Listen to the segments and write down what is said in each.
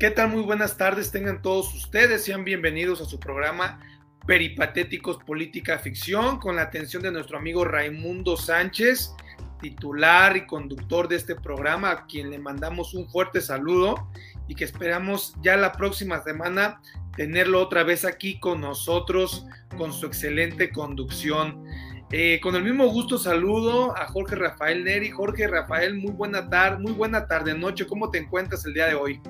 ¿Qué tal? Muy buenas tardes, tengan todos ustedes, sean bienvenidos a su programa Peripatéticos Política Ficción, con la atención de nuestro amigo Raimundo Sánchez, titular y conductor de este programa, a quien le mandamos un fuerte saludo y que esperamos ya la próxima semana tenerlo otra vez aquí con nosotros, con su excelente conducción. Eh, con el mismo gusto saludo a Jorge Rafael Neri. Jorge Rafael, muy buena tarde, muy buena tarde, noche. ¿Cómo te encuentras el día de hoy?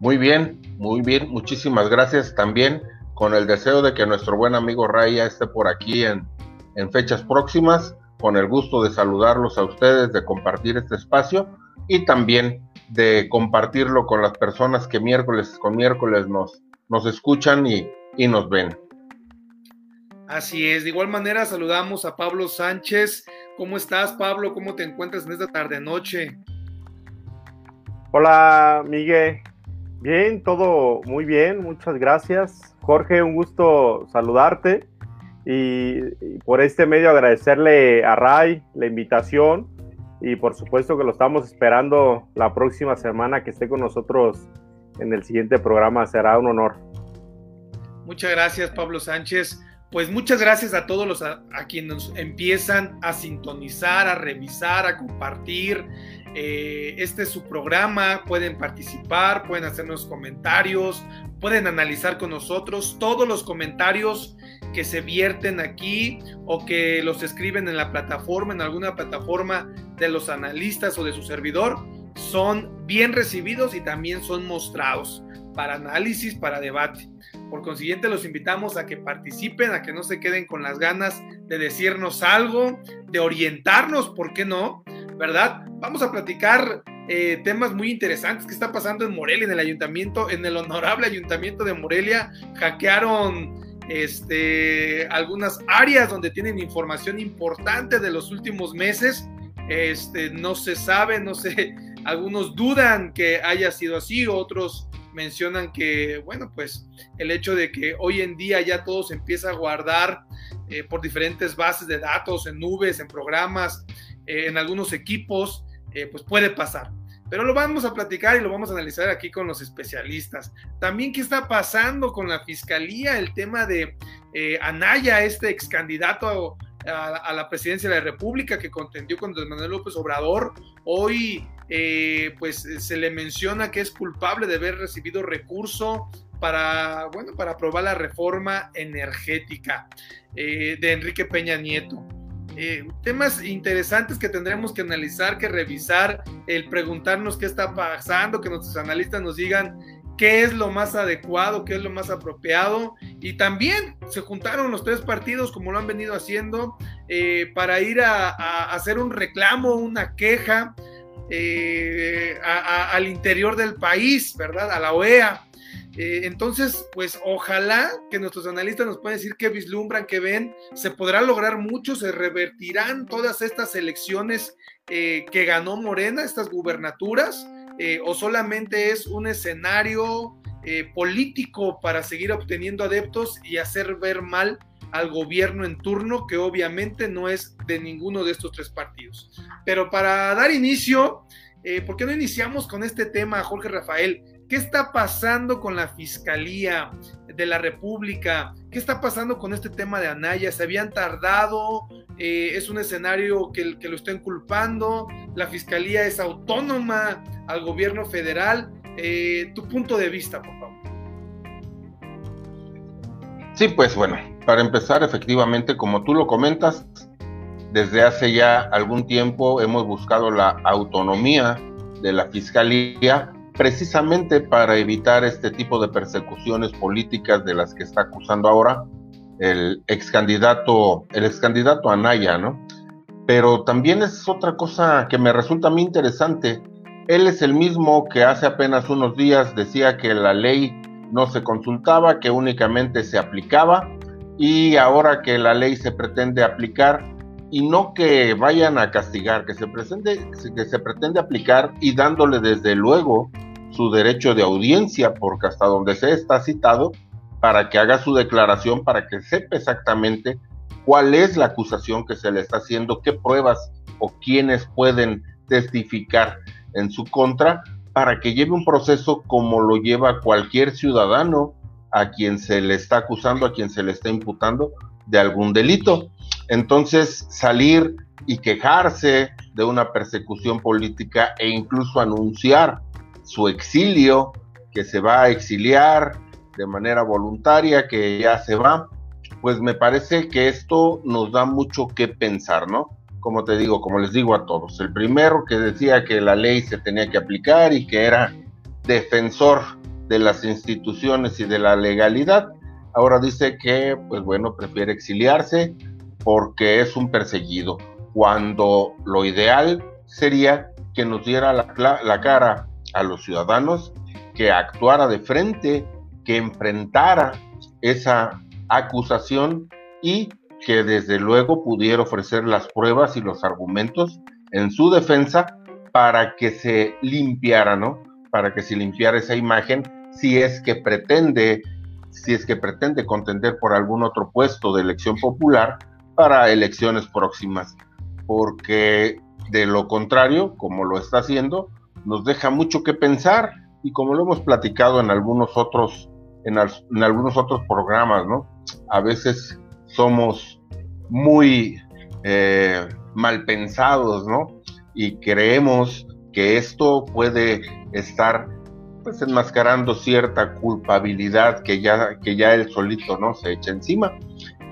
Muy bien, muy bien. Muchísimas gracias también con el deseo de que nuestro buen amigo Raya esté por aquí en, en fechas próximas. Con el gusto de saludarlos a ustedes, de compartir este espacio y también de compartirlo con las personas que miércoles con miércoles nos, nos escuchan y, y nos ven. Así es, de igual manera saludamos a Pablo Sánchez. ¿Cómo estás, Pablo? ¿Cómo te encuentras en esta tarde-noche? Hola, Miguel. Bien, todo muy bien, muchas gracias. Jorge, un gusto saludarte y, por este medio agradecerle a Ray la invitación y por supuesto que lo estamos esperando la próxima semana que esté con nosotros en el siguiente programa. Será un honor. Muchas gracias, Pablo Sánchez. Pues muchas gracias a todos los a, a quienes empiezan a sintonizar, a revisar, a compartir. Eh, este es su programa, pueden participar, pueden hacernos comentarios, pueden analizar con nosotros todos los comentarios que se vierten aquí o que los escriben en la plataforma, en alguna plataforma de los analistas o de su servidor, son bien recibidos y también son mostrados para análisis, para debate. Por consiguiente, los invitamos a que participen, a que no se queden con las ganas de decirnos algo, de orientarnos, ¿por qué no? ¿Verdad? Vamos a platicar eh, temas muy interesantes que está pasando en Morelia, en el ayuntamiento, en el honorable ayuntamiento de Morelia. Hackearon este, algunas áreas donde tienen información importante de los últimos meses. Este, no se sabe, no sé, algunos dudan que haya sido así, otros mencionan que, bueno, pues el hecho de que hoy en día ya todo se empieza a guardar eh, por diferentes bases de datos, en nubes, en programas, eh, en algunos equipos, eh, pues puede pasar. Pero lo vamos a platicar y lo vamos a analizar aquí con los especialistas. También qué está pasando con la fiscalía, el tema de eh, Anaya, este ex candidato a, la presidencia de la República que contendió con Manuel López Obrador. Hoy pues se le menciona que es culpable de haber recibido recurso para, bueno, para aprobar la reforma energética de Enrique Peña Nieto. Eh, temas interesantes que tendremos que analizar, que revisar, el preguntarnos qué está pasando, que nuestros analistas nos digan qué es lo más adecuado, qué es lo más apropiado. Y también se juntaron los tres partidos, como lo han venido haciendo, eh, para ir a, hacer un reclamo, una queja eh, al interior del país, ¿verdad? A la OEA. Eh, entonces, pues ojalá que nuestros analistas nos puedan decir qué vislumbran, qué ven, se podrá lograr mucho, se revertirán todas estas elecciones eh, que ganó Morena, estas gubernaturas, eh, o solamente es un escenario político para seguir obteniendo adeptos y hacer ver mal al gobierno en turno, que obviamente no es de ninguno de estos tres partidos. Pero para dar inicio, ¿por qué no iniciamos con este tema, Jorge Rafael? ¿Qué está pasando con la Fiscalía de la República? ¿Qué está pasando con este tema de Anaya? ¿Se habían tardado? Eh, ¿Es un escenario que, lo estén culpando? ¿La Fiscalía es autónoma al gobierno federal? Eh, tu punto de vista, por favor. Sí, pues bueno, para empezar, efectivamente, como tú lo comentas, desde hace ya algún tiempo hemos buscado la autonomía de la Fiscalía precisamente para evitar este tipo de persecuciones políticas de las que está acusando ahora el ex candidato, el ex candidato Anaya, ¿no? Pero también es otra cosa que me resulta muy interesante. Él es el mismo que hace apenas unos días decía que la ley no se consultaba, que únicamente se aplicaba y ahora que la ley se pretende aplicar y no que vayan a castigar, que se, pretende, que se pretende aplicar y dándole desde luego su derecho de audiencia, porque hasta donde se está citado, para que haga su declaración, para que sepa exactamente cuál es la acusación que se le está haciendo, qué pruebas o quiénes pueden testificar en su contra, para que lleve un proceso como lo lleva cualquier ciudadano a quien se le está acusando, a quien se le está imputando de algún delito. Entonces, salir y quejarse de una persecución política e incluso anunciar su exilio, que se va a exiliar de manera voluntaria, que ya se va, pues me parece que esto nos da mucho que pensar, ¿no? Como te digo, como les digo a todos, el primero que decía que la ley se tenía que aplicar y que era defensor de las instituciones y de la legalidad, ahora dice que, pues bueno, prefiere exiliarse porque es un perseguido, cuando lo ideal sería que nos diera la, la cara a los ciudadanos, que actuara de frente, que enfrentara esa acusación y que desde luego pudiera ofrecer las pruebas y los argumentos en su defensa para que se limpiara, ¿no? Para que se limpiara esa imagen si es que pretende, si es que pretende contender por algún otro puesto de elección popular para elecciones próximas, porque de lo contrario, como lo está haciendo, nos deja mucho que pensar y como lo hemos platicado en algunos otros en, algunos otros programas, ¿no? A veces somos muy eh, mal pensados, ¿no? Y creemos que esto puede estar pues enmascarando cierta culpabilidad que ya, que ya él solito no se echa encima,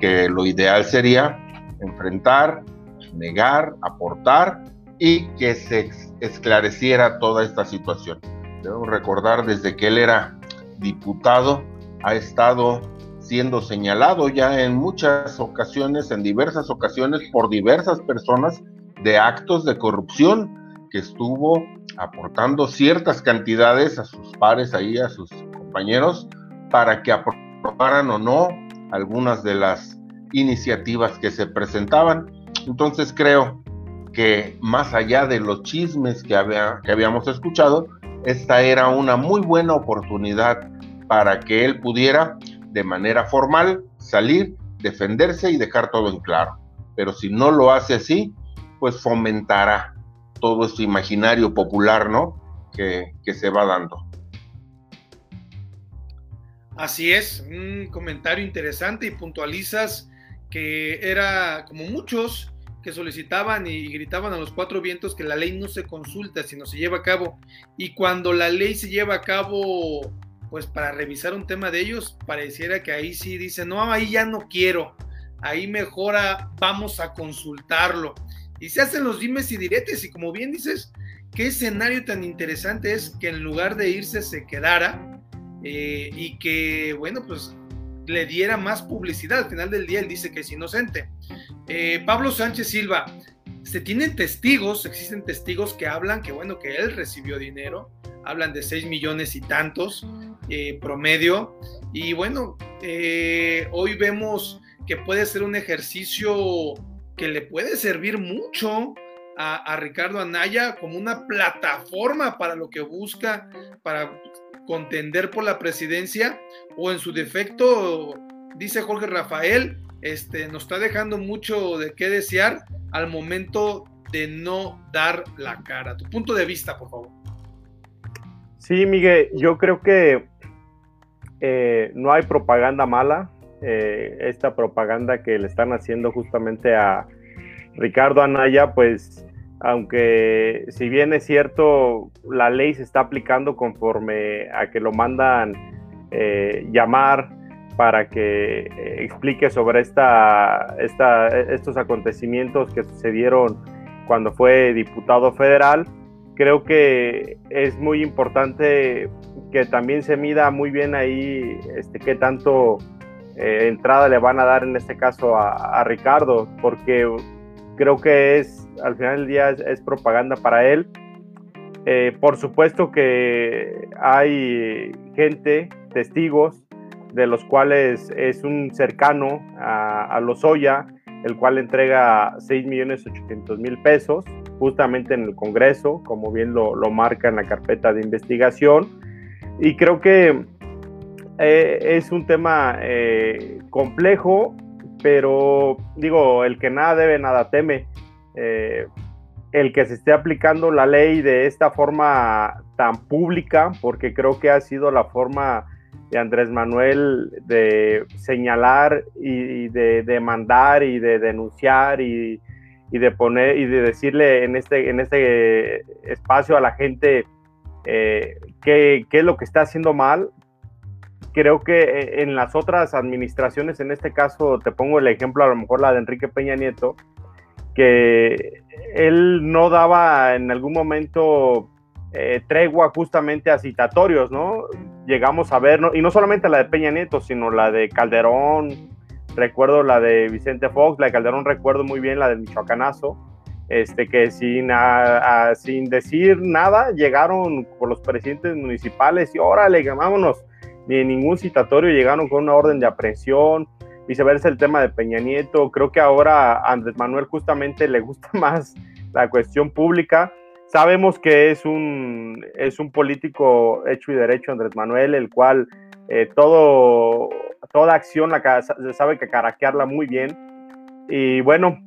que lo ideal sería enfrentar, negar, aportar y que se esclareciera toda esta situación. Debemos recordar desde que él era diputado, ha estado siendo señalado ya en muchas ocasiones, en diversas ocasiones, por diversas personas de actos de corrupción que estuvo aportando ciertas cantidades a sus pares ahí, a sus compañeros, para que aprobaran o no algunas de las iniciativas que se presentaban. Entonces creo que más allá de los chismes que, había, que habíamos escuchado, esta era una muy buena oportunidad para que él pudiera de manera formal salir, defenderse y dejar todo en claro. Pero si no lo hace así, pues fomentará todo este imaginario popular, ¿no? Que, que se va dando. Así es, un comentario interesante y puntualizas que era como muchos que solicitaban y gritaban a los cuatro vientos que la ley no se consulta, sino se lleva a cabo. Y cuando la ley se lleva a cabo pues para revisar un tema de ellos, pareciera que ahí sí dice, no, ahí ya no quiero, ahí mejora, vamos a consultarlo. Y se hacen los dimes y diretes, y como bien dices, qué escenario tan interesante es que en lugar de irse se quedara eh, y que, bueno, pues le diera más publicidad. Al final del día él dice que es inocente. Eh, Pablo Sánchez Silva, se tienen testigos, existen testigos que hablan que, bueno, que él recibió dinero, hablan de 6 millones y tantos eh, promedio. Y bueno, eh, hoy vemos que puede ser un ejercicio que le puede servir mucho a, Ricardo Anaya como una plataforma para lo que busca, para contender por la presidencia, o en su defecto, dice Jorge Rafael, este, nos está dejando mucho de qué desear al momento de no dar la cara. Tu punto de vista, por favor. Sí, Miguel, yo creo que eh, no hay propaganda mala. Eh, esta propaganda que le están haciendo justamente a Ricardo Anaya, pues aunque si bien es cierto, la ley se está aplicando conforme a que lo mandan eh, llamar para que explique sobre esta, estos acontecimientos que sucedieron cuando fue diputado federal, creo que es muy importante que también se mida muy bien ahí este, qué tanto eh, entrada le van a dar en este caso a, Ricardo, porque creo que es, al final del día, es, propaganda para él. Eh, por supuesto que hay gente, testigos, de los cuales es un cercano a, a Lozoya, el cual entrega 6 millones 800 mil pesos justamente en el Congreso, como bien lo, marca en la carpeta de investigación. Y creo que eh, es un tema eh, complejo, pero digo, el que nada debe, nada teme. Eh, el que se esté aplicando la ley de esta forma tan pública, porque creo que ha sido la forma de Andrés Manuel de señalar y de demandar y de denunciar y, de poner y de decirle en este, en este espacio a la gente eh, qué, qué es lo que está haciendo mal. Creo que eh, en las otras administraciones, en este caso te pongo el ejemplo, a lo mejor la de Enrique Peña Nieto, que él no daba en algún momento eh, tregua justamente a citatorios, ¿no? Llegamos a ver, y no solamente la de Peña Nieto, sino la de Calderón, recuerdo la de Vicente Fox, la de Calderón recuerdo muy bien la del Michoacanazo, este, que sin, sin decir nada llegaron por los presidentes municipales y órale, vámonos, ni en ningún citatorio llegaron con una orden de aprehensión, viceversa el tema de Peña Nieto, creo que ahora a Andrés Manuel justamente le gusta más la cuestión pública, Sabemos que es un, es un político hecho y derecho, Andrés Manuel, el cual eh, todo, toda acción la, sabe que caraquearla muy bien. Y bueno,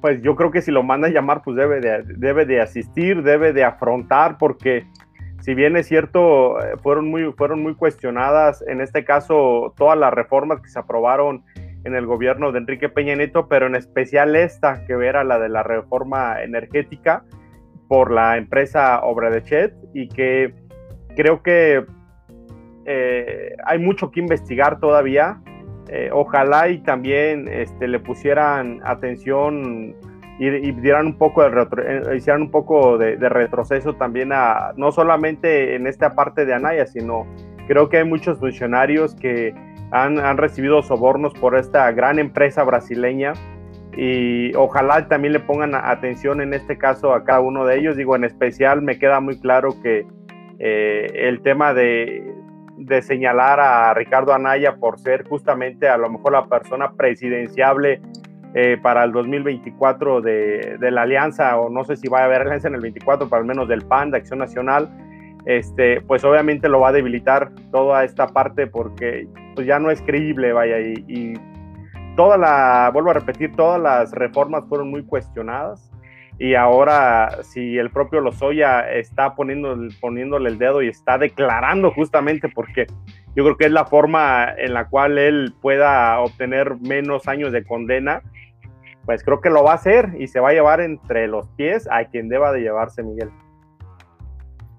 pues yo creo que si lo manda a llamar, pues debe de, debe de asistir, debe de afrontar, porque si bien es cierto, eh, fueron muy, fueron muy cuestionadas, en este caso, todas las reformas que se aprobaron en el gobierno de Enrique Peña Nieto, pero en especial esta, que era la de la reforma energética por la empresa Obra de Chet y que creo que eh, hay mucho que investigar todavía. Eh, ojalá y también este, le pusieran atención y, dieran un poco de eh, hicieran un poco de, de, retroceso también a no solamente en esta parte de Anaya, sino creo que hay muchos funcionarios que han, recibido sobornos por esta gran empresa brasileña y ojalá también le pongan atención en este caso a cada uno de ellos. Digo, en especial me queda muy claro que eh, el tema de, señalar a Ricardo Anaya por ser justamente a lo mejor la persona presidenciable eh, para el 2024 de, la alianza, o no sé si va a haber alianza en el 24, pero al menos del PAN, de Acción Nacional, este, pues obviamente lo va a debilitar toda esta parte porque pues ya no es creíble, vaya, y, toda la, vuelvo a repetir, todas las reformas fueron muy cuestionadas y ahora si el propio Lozoya está poniendo, poniéndole el dedo y está declarando justamente porque yo creo que es la forma en la cual él pueda obtener menos años de condena, pues creo que lo va a hacer y se va a llevar entre los pies a quien deba de llevarse Miguel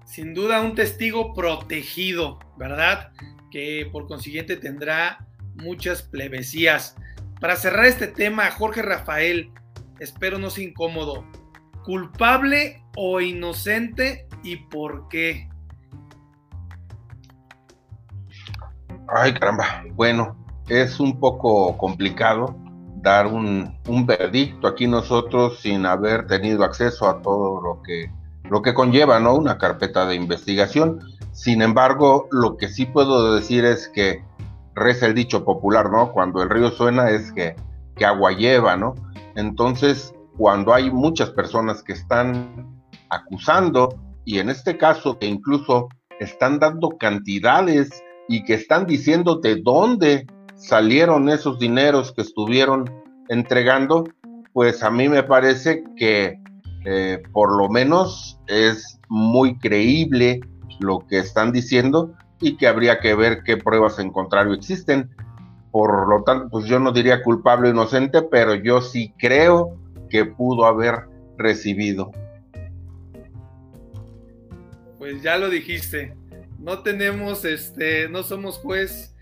sin duda un testigo protegido, ¿verdad? Que por consiguiente tendrá muchas plebesías. Para cerrar este tema, Jorge Rafael, espero no sea incómodo, ¿culpable o inocente y por qué? Ay, caramba. Bueno, es un poco complicado dar un, un verdicto aquí nosotros sin haber tenido acceso a todo lo que lo que conlleva ¿no? una carpeta de investigación. Sin embargo, lo que sí puedo decir es que reza el dicho popular, ¿no? Cuando el río suena es que, que agua lleva, ¿no? Entonces, cuando hay muchas personas que están acusando, y en este caso que incluso están dando cantidades y que están diciendo de dónde salieron esos dineros que estuvieron entregando, pues a mí me parece que eh, por lo menos es muy creíble lo que están diciendo y que habría que ver qué pruebas en contrario existen. Por lo tanto, pues yo no diría culpable o inocente, pero yo sí creo que pudo haber recibido. Pues ya lo dijiste, no tenemos, este, no somos juez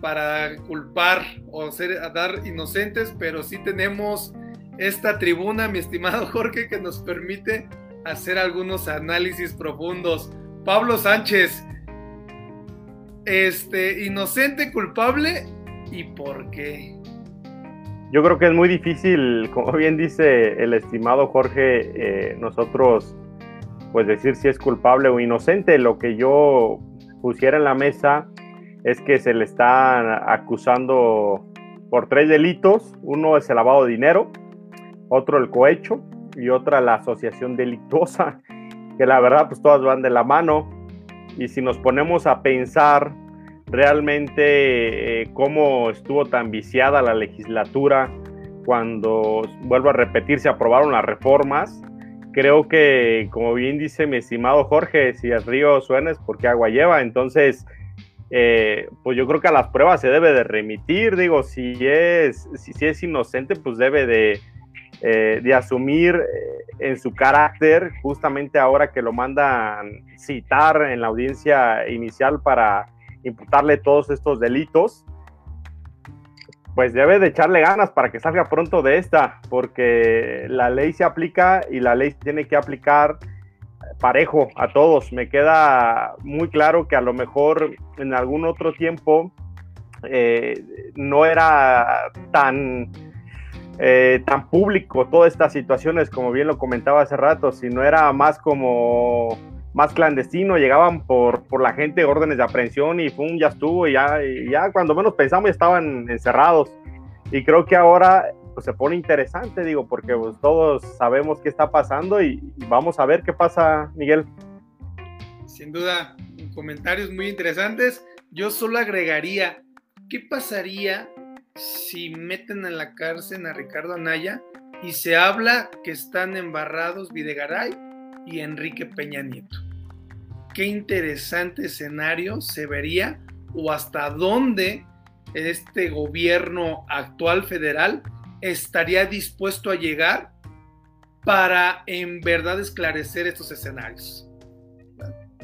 para culpar o ser, a dar inocentes, pero sí tenemos esta tribuna, mi estimado Jorge, que nos permite hacer algunos análisis profundos. Pablo Sánchez, este, inocente, culpable y por qué. Yo creo que es muy difícil, como bien dice el estimado Jorge, eh, nosotros pues decir si es culpable o inocente. Lo que yo pusiera en la mesa es que se le está acusando por tres delitos. Uno es el lavado de dinero, otro el cohecho y otra la asociación delictuosa, que la verdad pues todas van de la mano. Y si nos ponemos a pensar realmente eh, cómo estuvo tan viciada la legislatura cuando, vuelvo a repetir, se aprobaron las reformas. Creo que, como bien dice mi estimado Jorge, si el río suena es porque agua lleva. Entonces, eh, pues yo creo que a las pruebas se debe de remitir. Digo, si es, si, es inocente, pues debe de, eh, de asumir eh, en su carácter, justamente ahora que lo mandan citar en la audiencia inicial para imputarle todos estos delitos pues debe de echarle ganas para que salga pronto de esta, porque la ley se aplica y la ley tiene que aplicar parejo a todos. Me queda muy claro que a lo mejor en algún otro tiempo eh, no era tan, eh, tan público todas estas situaciones, como bien lo comentaba hace rato, sino era más como más clandestino, llegaban por, por la gente órdenes de aprehensión y pum, ya estuvo, y ya, ya cuando menos pensamos estaban encerrados. Y creo que ahora pues, se pone interesante, digo, porque pues, todos sabemos qué está pasando y, vamos a ver qué pasa, Miguel. Sin duda, comentarios muy interesantes. Yo solo agregaría, ¿qué pasaría si meten en la cárcel a Ricardo Anaya y se habla que están embarrados Videgaray y Enrique Peña Nieto? qué interesante escenario se vería o hasta dónde este gobierno actual federal estaría dispuesto a llegar para en verdad esclarecer estos escenarios.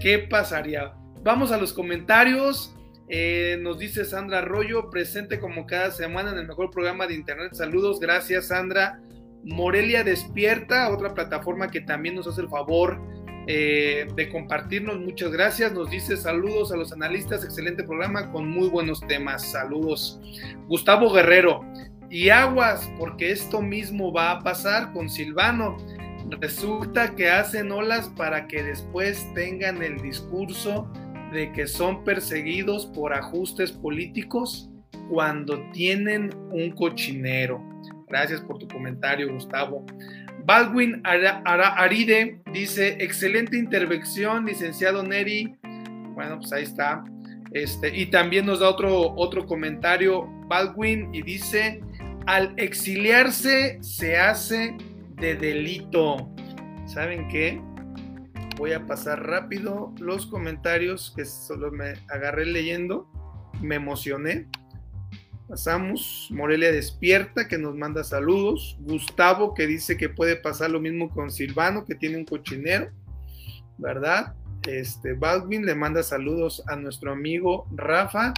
¿Qué pasaría? Vamos a los comentarios. Eh, nos dice Sandra Arroyo, presente como cada semana en el mejor programa de Internet. Saludos, gracias Sandra. Morelia Despierta, otra plataforma que también nos hace el favor eh, de compartirnos. Muchas gracias. Nos dice saludos a los analistas. Excelente programa con muy buenos temas. Saludos. Gustavo Guerrero. Y aguas, porque esto mismo va a pasar con Silvano. Resulta que hacen olas para que después tengan el discurso de que son perseguidos por ajustes políticos cuando tienen un cochinero. Gracias por tu comentario, Gustavo. Baldwin Aride dice, excelente intervención, licenciado Neri. Bueno, pues ahí está. Este, y también nos da otro, otro comentario Baldwin y dice, al exiliarse se hace de delito. ¿Saben qué? Voy a pasar rápido los comentarios que solo me agarré leyendo. Me emocioné. Pasamos. Morelia Despierta, que nos manda saludos. Gustavo, que dice que puede pasar lo mismo con Silvano, que tiene un cochinero, ¿verdad? Este, Baldwin le manda saludos a nuestro amigo Rafa.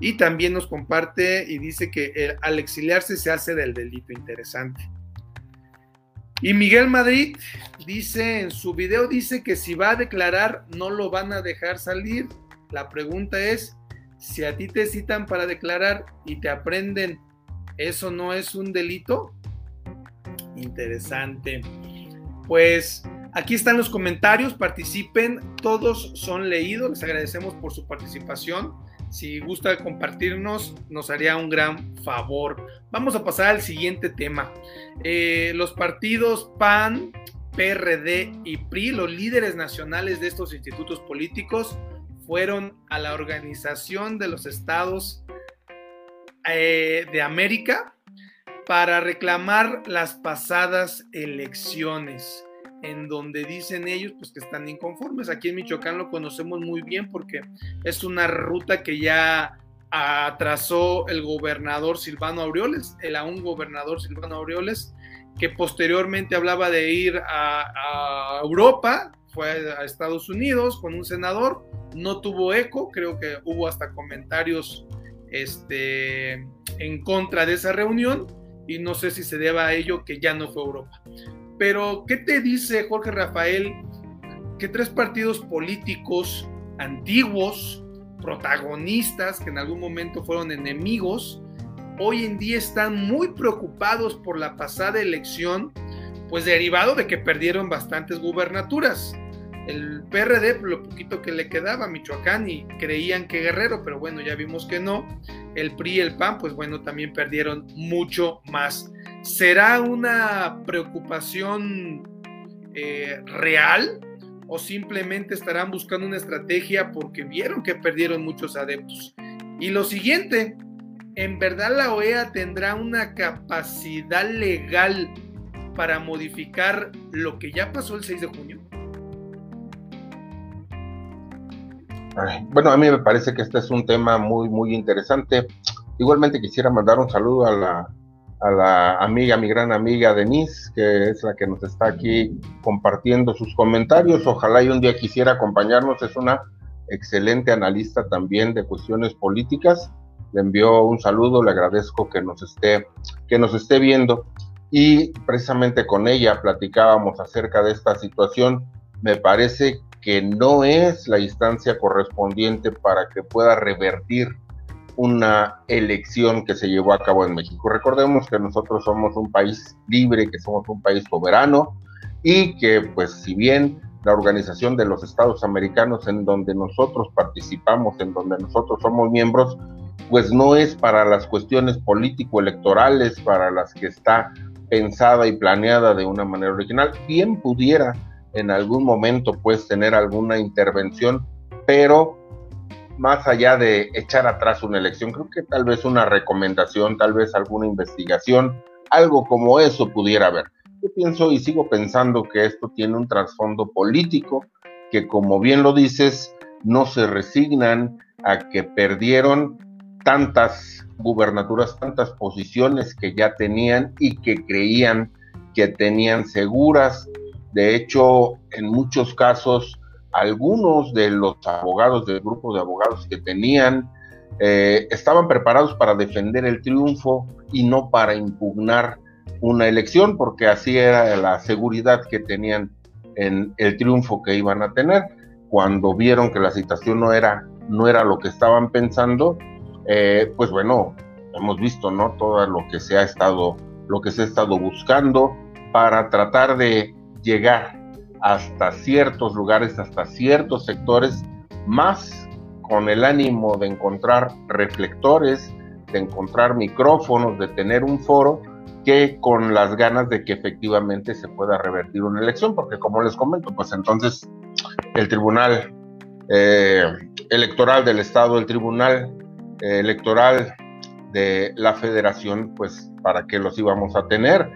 Y también nos comparte y dice que al exiliarse se hace del delito interesante. Y Miguel Madrid dice en su video, dice que si va a declarar no lo van a dejar salir. La pregunta es, si a ti te citan para declarar y te aprenden, ¿eso no es un delito? Interesante. Pues aquí están los comentarios, participen, todos son leídos, les agradecemos por su participación. Si gusta compartirnos, nos haría un gran favor. Vamos a pasar al siguiente tema. Eh, los partidos PAN, PRD y PRI, los líderes nacionales de estos institutos políticos, fueron a la Organización de los Estados eh, de América para reclamar las pasadas elecciones, en donde dicen ellos pues que están inconformes. Aquí en Michoacán lo conocemos muy bien porque es una ruta que ya atrasó el gobernador Silvano Aureoles, el aún gobernador Silvano Aureoles, que posteriormente hablaba de ir a, a Europa, fue a Estados Unidos con un senador, no tuvo eco, creo que hubo hasta comentarios este, en contra de esa reunión y no sé si se deba a ello que ya no fue Europa. Pero, ¿qué te dice Jorge Rafael que tres partidos políticos antiguos, protagonistas, que en algún momento fueron enemigos, hoy en día están muy preocupados por la pasada elección, pues derivado de que perdieron bastantes gubernaturas? El PRD, lo poquito que le quedaba a Michoacán y creían que Guerrero, pero bueno, ya vimos que no. El PRI y el PAN, pues bueno, también perdieron mucho más. ¿Será una preocupación eh, real o simplemente estarán buscando una estrategia porque vieron que perdieron muchos adeptos? Y lo siguiente, ¿en verdad la OEA tendrá una capacidad legal para modificar lo que ya pasó el 6 de junio? Bueno, a mí me parece que este es un tema muy, muy interesante. Igualmente quisiera mandar un saludo a la, a la amiga, mi gran amiga Denise, que es la que nos está aquí compartiendo sus comentarios. Ojalá y un día quisiera acompañarnos. Es una excelente analista también de cuestiones políticas. Le envió un saludo, le agradezco que nos esté, que nos esté viendo. Y precisamente con ella platicábamos acerca de esta situación. Me parece que no es la instancia correspondiente para que pueda revertir una elección que se llevó a cabo en México. Recordemos que nosotros somos un país libre, que somos un país soberano y que pues si bien la Organización de los Estados Americanos en donde nosotros participamos, en donde nosotros somos miembros, pues no es para las cuestiones político-electorales para las que está pensada y planeada de una manera original. Bien pudiera en algún momento pues tener alguna intervención, pero más allá de echar atrás una elección, creo que tal vez una recomendación, tal vez alguna investigación, algo como eso pudiera haber. Yo pienso y sigo pensando que esto tiene un trasfondo político, que como bien lo dices, no se resignan a que perdieron tantas gubernaturas, tantas posiciones que ya tenían y que creían que tenían seguras. De hecho, en muchos casos, algunos de los abogados del grupo de abogados que tenían eh, estaban preparados para defender el triunfo y no para impugnar una elección, porque así era la seguridad que tenían en el triunfo que iban a tener. Cuando vieron que la situación no era, no era lo que estaban pensando, eh, pues bueno, hemos visto, ¿no? Todo lo que se ha estado, lo que se ha estado buscando para tratar de llegar hasta ciertos lugares, hasta ciertos sectores, más con el ánimo de encontrar reflectores, de encontrar micrófonos, de tener un foro, que con las ganas de que efectivamente se pueda revertir una elección, porque como les comento, pues entonces el Tribunal eh, Electoral del Estado, el Tribunal eh, Electoral de la Federación, pues para qué los íbamos a tener.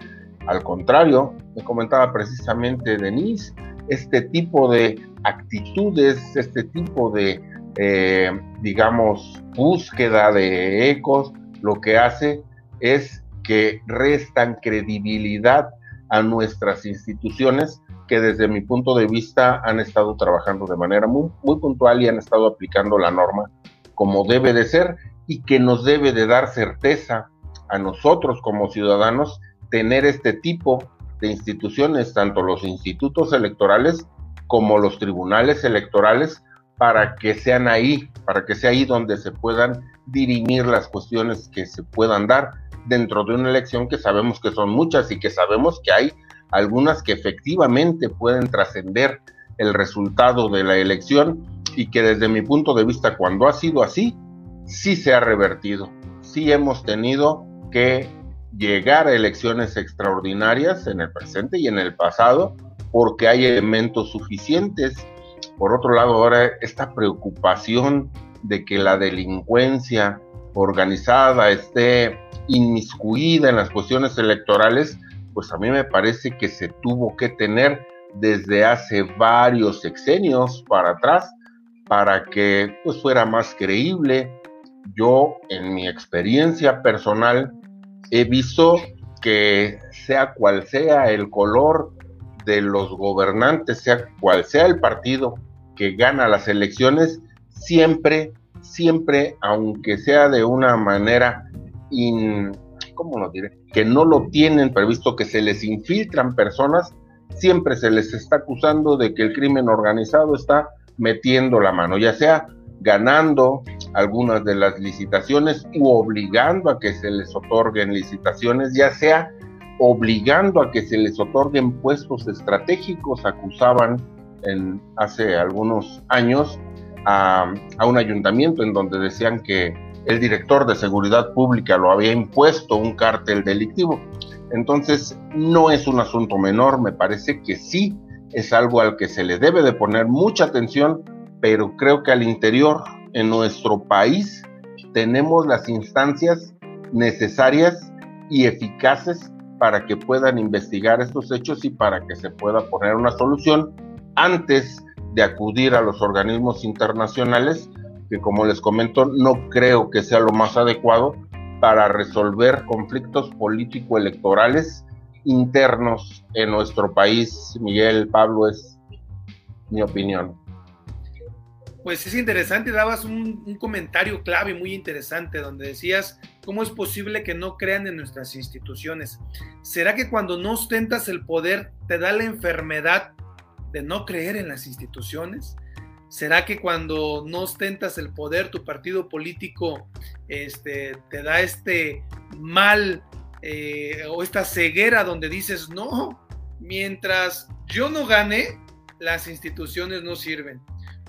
Al contrario, me comentaba precisamente Denise, este tipo de actitudes, este tipo de, eh, digamos, búsqueda de ecos, lo que hace es que restan credibilidad a nuestras instituciones que desde mi punto de vista han estado trabajando de manera muy, muy puntual y han estado aplicando la norma como debe de ser y que nos debe de dar certeza a nosotros como ciudadanos tener este tipo de instituciones, tanto los institutos electorales como los tribunales electorales, para que sean ahí, para que sea ahí donde se puedan dirimir las cuestiones que se puedan dar dentro de una elección que sabemos que son muchas y que sabemos que hay algunas que efectivamente pueden trascender el resultado de la elección y que desde mi punto de vista cuando ha sido así, sí se ha revertido, sí hemos tenido que llegar a elecciones extraordinarias en el presente y en el pasado porque hay elementos suficientes. Por otro lado, ahora esta preocupación de que la delincuencia organizada esté inmiscuida en las cuestiones electorales, pues a mí me parece que se tuvo que tener desde hace varios sexenios para atrás para que pues fuera más creíble. Yo en mi experiencia personal he visto que sea cual sea el color de los gobernantes, sea cual sea el partido que gana las elecciones, siempre, siempre, aunque sea de una manera, in, ¿cómo lo diré? Que no lo tienen previsto, que se les infiltran personas, siempre se les está acusando de que el crimen organizado está metiendo la mano, ya sea ganando algunas de las licitaciones u obligando a que se les otorguen licitaciones, ya sea obligando a que se les otorguen puestos estratégicos, acusaban en, hace algunos años a, a un ayuntamiento en donde decían que el director de seguridad pública lo había impuesto un cártel delictivo. Entonces, no es un asunto menor, me parece que sí es algo al que se le debe de poner mucha atención pero creo que al interior, en nuestro país, tenemos las instancias necesarias y eficaces para que puedan investigar estos hechos y para que se pueda poner una solución antes de acudir a los organismos internacionales, que como les comento, no creo que sea lo más adecuado para resolver conflictos político-electorales internos en nuestro país. Miguel, Pablo, es mi opinión. Pues es interesante, dabas un, comentario clave muy interesante donde decías, ¿cómo es posible que no crean en nuestras instituciones? ¿Será que cuando no ostentas el poder te da la enfermedad de no creer en las instituciones? ¿Será que cuando no ostentas el poder, tu partido político este, te da este mal eh, o esta ceguera donde dices, no, mientras yo no gane, las instituciones no sirven?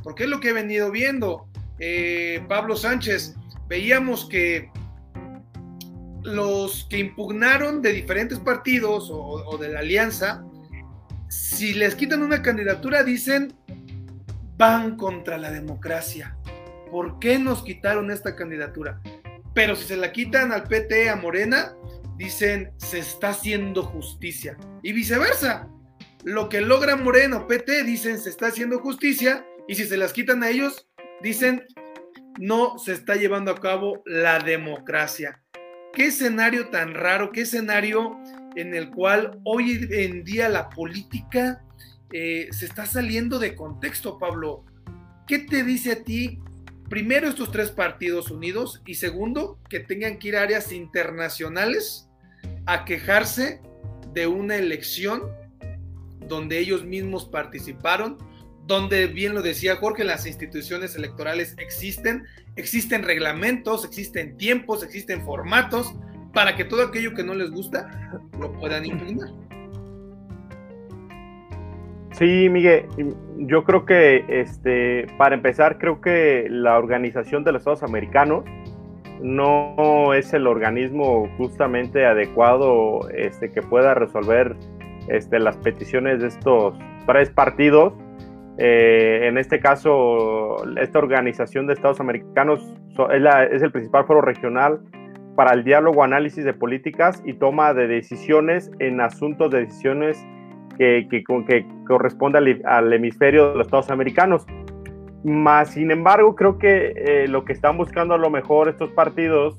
Porque es lo que he venido viendo. Eh, Pablo Sánchez, veíamos que los que impugnaron de diferentes partidos o, de la alianza, si les quitan una candidatura, dicen, van contra la democracia. ¿Por qué nos quitaron esta candidatura? Pero si se la quitan al PT, a Morena, dicen, se está haciendo justicia. Y viceversa. Lo que logra Morena o PT, dicen, se está haciendo justicia. Y si se las quitan a ellos, dicen, no se está llevando a cabo la democracia. Qué escenario tan raro, qué escenario en el cual hoy en día la política eh, se está saliendo de contexto, Pablo. ¿Qué te dice a ti, primero, estos tres partidos unidos y segundo, que tengan que ir a áreas internacionales a quejarse de una elección donde ellos mismos participaron, donde bien lo decía Jorge, las instituciones electorales existen, existen reglamentos, existen tiempos, existen formatos para que todo aquello que no les gusta lo puedan impugnar. Sí, Miguel, yo creo que este, para empezar, creo que la Organización de los Estados Americanos no es el organismo justamente adecuado este, que pueda resolver este, las peticiones de estos tres partidos eh, en este caso, esta organización de Estados Americanos es, el principal foro regional para el diálogo, análisis de políticas y toma de decisiones en asuntos de decisiones que, que, que corresponde al, hemisferio de los Estados Americanos. Más, sin embargo, creo que eh, lo que están buscando a lo mejor estos partidos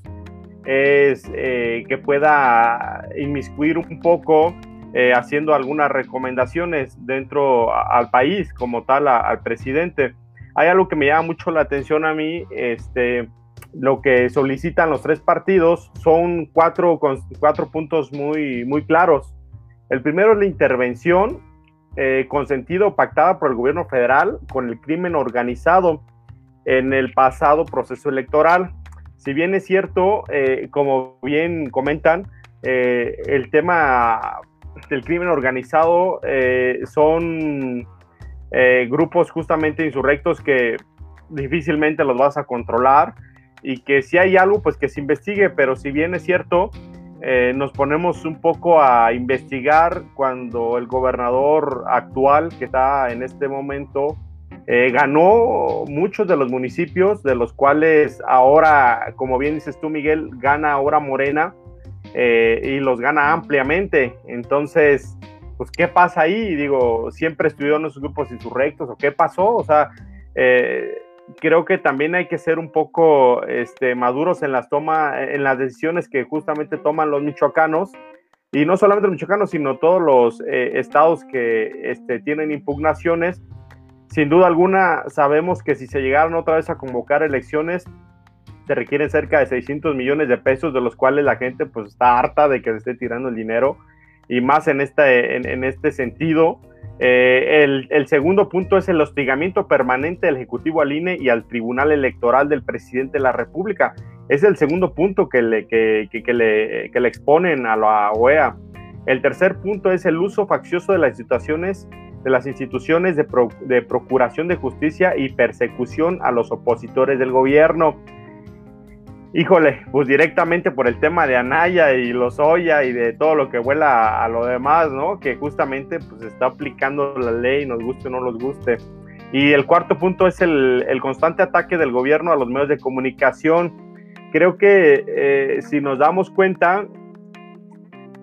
es eh, que pueda inmiscuir un poco eh, haciendo algunas recomendaciones dentro al país como tal, al presidente. Hay algo que me llama mucho la atención a mí, este, lo que solicitan los tres partidos son cuatro, cuatro puntos muy, muy claros. El primero es la intervención eh, con sentido pactada por el gobierno federal con el crimen organizado en el pasado proceso electoral. Si bien es cierto, eh, como bien comentan, el tema del crimen organizado eh, son eh, grupos justamente insurrectos que difícilmente los vas a controlar y que si hay algo, pues que se investigue, pero si bien es cierto, eh, nos ponemos un poco a investigar cuando el gobernador actual que está en este momento ganó muchos de los municipios, de los cuales ahora, como bien dices tú, Miguel, gana ahora Morena eh, y los gana ampliamente. Entonces, pues, ¿qué pasa ahí? Digo, siempre estudió en esos grupos insurrectos, ¿o qué pasó? O sea, eh, creo que también hay que ser un poco este, maduros en las toma, en las decisiones que justamente toman los michoacanos, y no solamente los michoacanos, sino todos los eh, estados que este, tienen impugnaciones. Sin duda alguna, sabemos que si se llegaron otra vez a convocar elecciones, se requieren cerca de 600 millones de pesos, de los cuales la gente pues está harta de que se esté tirando el dinero y más en este, en, este sentido. Eh, el, segundo punto es el hostigamiento permanente del Ejecutivo al INE y al Tribunal Electoral del Presidente de la República. Es el segundo punto que le, que, le, que le exponen a la OEA. El tercer punto es el uso faccioso de las situaciones de las instituciones de, de procuración de justicia y persecución a los opositores del gobierno. Híjole, pues directamente por el tema de Anaya y los Oya y de todo lo que vuela a, lo demás, ¿no? Que justamente pues está aplicando la ley, nos guste o no nos guste. Y el cuarto punto es el, constante ataque del gobierno a los medios de comunicación. creo que eh, si nos damos cuenta,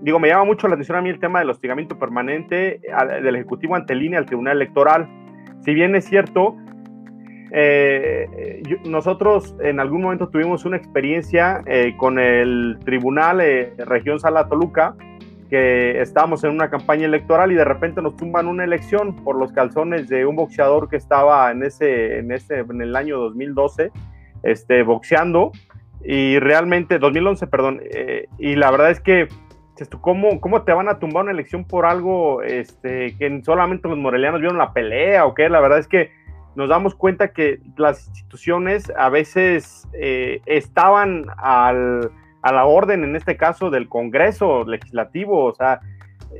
digo, me llama mucho la atención a mí el tema del hostigamiento permanente del Ejecutivo ante línea al Tribunal Electoral. Si bien es cierto, eh, nosotros en algún momento tuvimos una experiencia eh, con el Tribunal eh, Región Sala Toluca, que estábamos en una campaña electoral y de repente nos tumban una elección por los calzones de un boxeador que estaba en ese, en ese, en el año 2012, este, boxeando y realmente, 2011, perdón, y la verdad es que ¿Cómo, ¿Cómo te van a tumbar una elección por algo este, que solamente los morelianos vieron la pelea o qué? La verdad es que nos damos cuenta que las instituciones a veces eh, estaban al, a la orden, en este caso, del Congreso legislativo, o sea,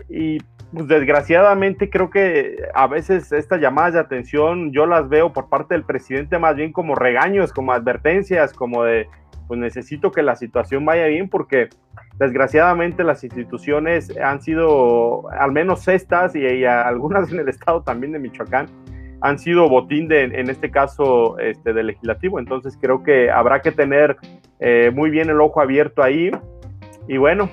y pues desgraciadamente creo que a veces estas llamadas de atención yo las veo por parte del presidente más bien como regaños, como advertencias, como de, pues necesito que la situación vaya bien porque desgraciadamente las instituciones han sido, al menos estas y, y algunas en el estado también de Michoacán, han sido botín de, en este caso, este, del legislativo. Entonces creo que habrá que tener eh, muy bien el ojo abierto ahí. Y bueno,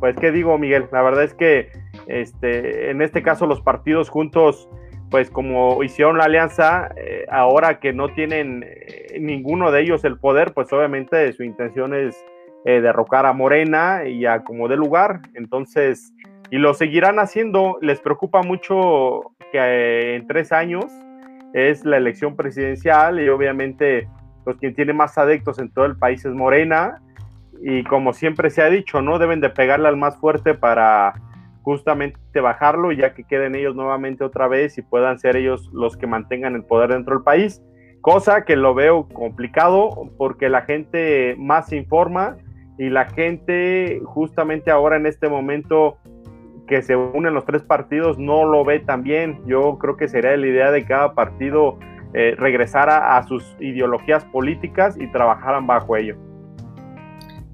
pues qué digo, Miguel, la verdad es que este, en este caso los partidos juntos, pues como hicieron la alianza, eh, ahora que no tienen eh, ninguno de ellos el poder, pues obviamente su intención es derrocar a Morena y a como de lugar. Entonces, y lo seguirán haciendo. Les preocupa mucho que en tres años es la elección presidencial y obviamente pues quien tiene más adeptos en todo el país es Morena. Y como siempre se ha dicho, no deben de pegarle al más fuerte para justamente bajarlo ya que queden ellos nuevamente otra vez y puedan ser ellos los que mantengan el poder dentro del país, cosa que lo veo complicado porque la gente más se informa y la gente justamente ahora en este momento que se unen los tres partidos no lo ve tan bien. Yo creo que sería la idea de cada partido eh, regresar a, sus ideologías políticas y trabajaran bajo ello.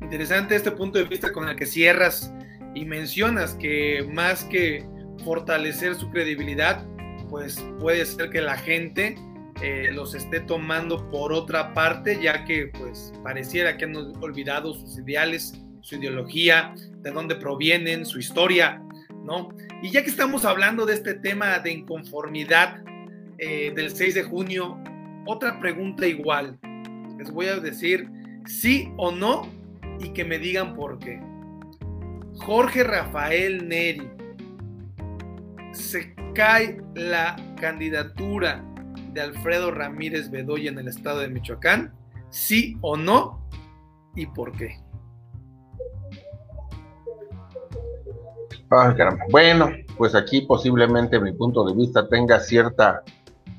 Interesante este punto de vista con el que cierras y mencionas que más que fortalecer su credibilidad, pues puede ser que la gente eh, los esté tomando por otra parte, ya que pues pareciera que han olvidado sus ideales, su ideología, de dónde provienen, su historia. Y ya que estamos hablando de este tema de inconformidad eh, del 6 de junio, otra pregunta igual. Les voy a decir sí o no y que me digan por qué. Jorge Rafael Neri, se cae la candidatura de Alfredo Ramírez Bedoya en el estado de Michoacán, sí o no y por qué. Bueno, pues aquí posiblemente mi punto de vista tenga cierta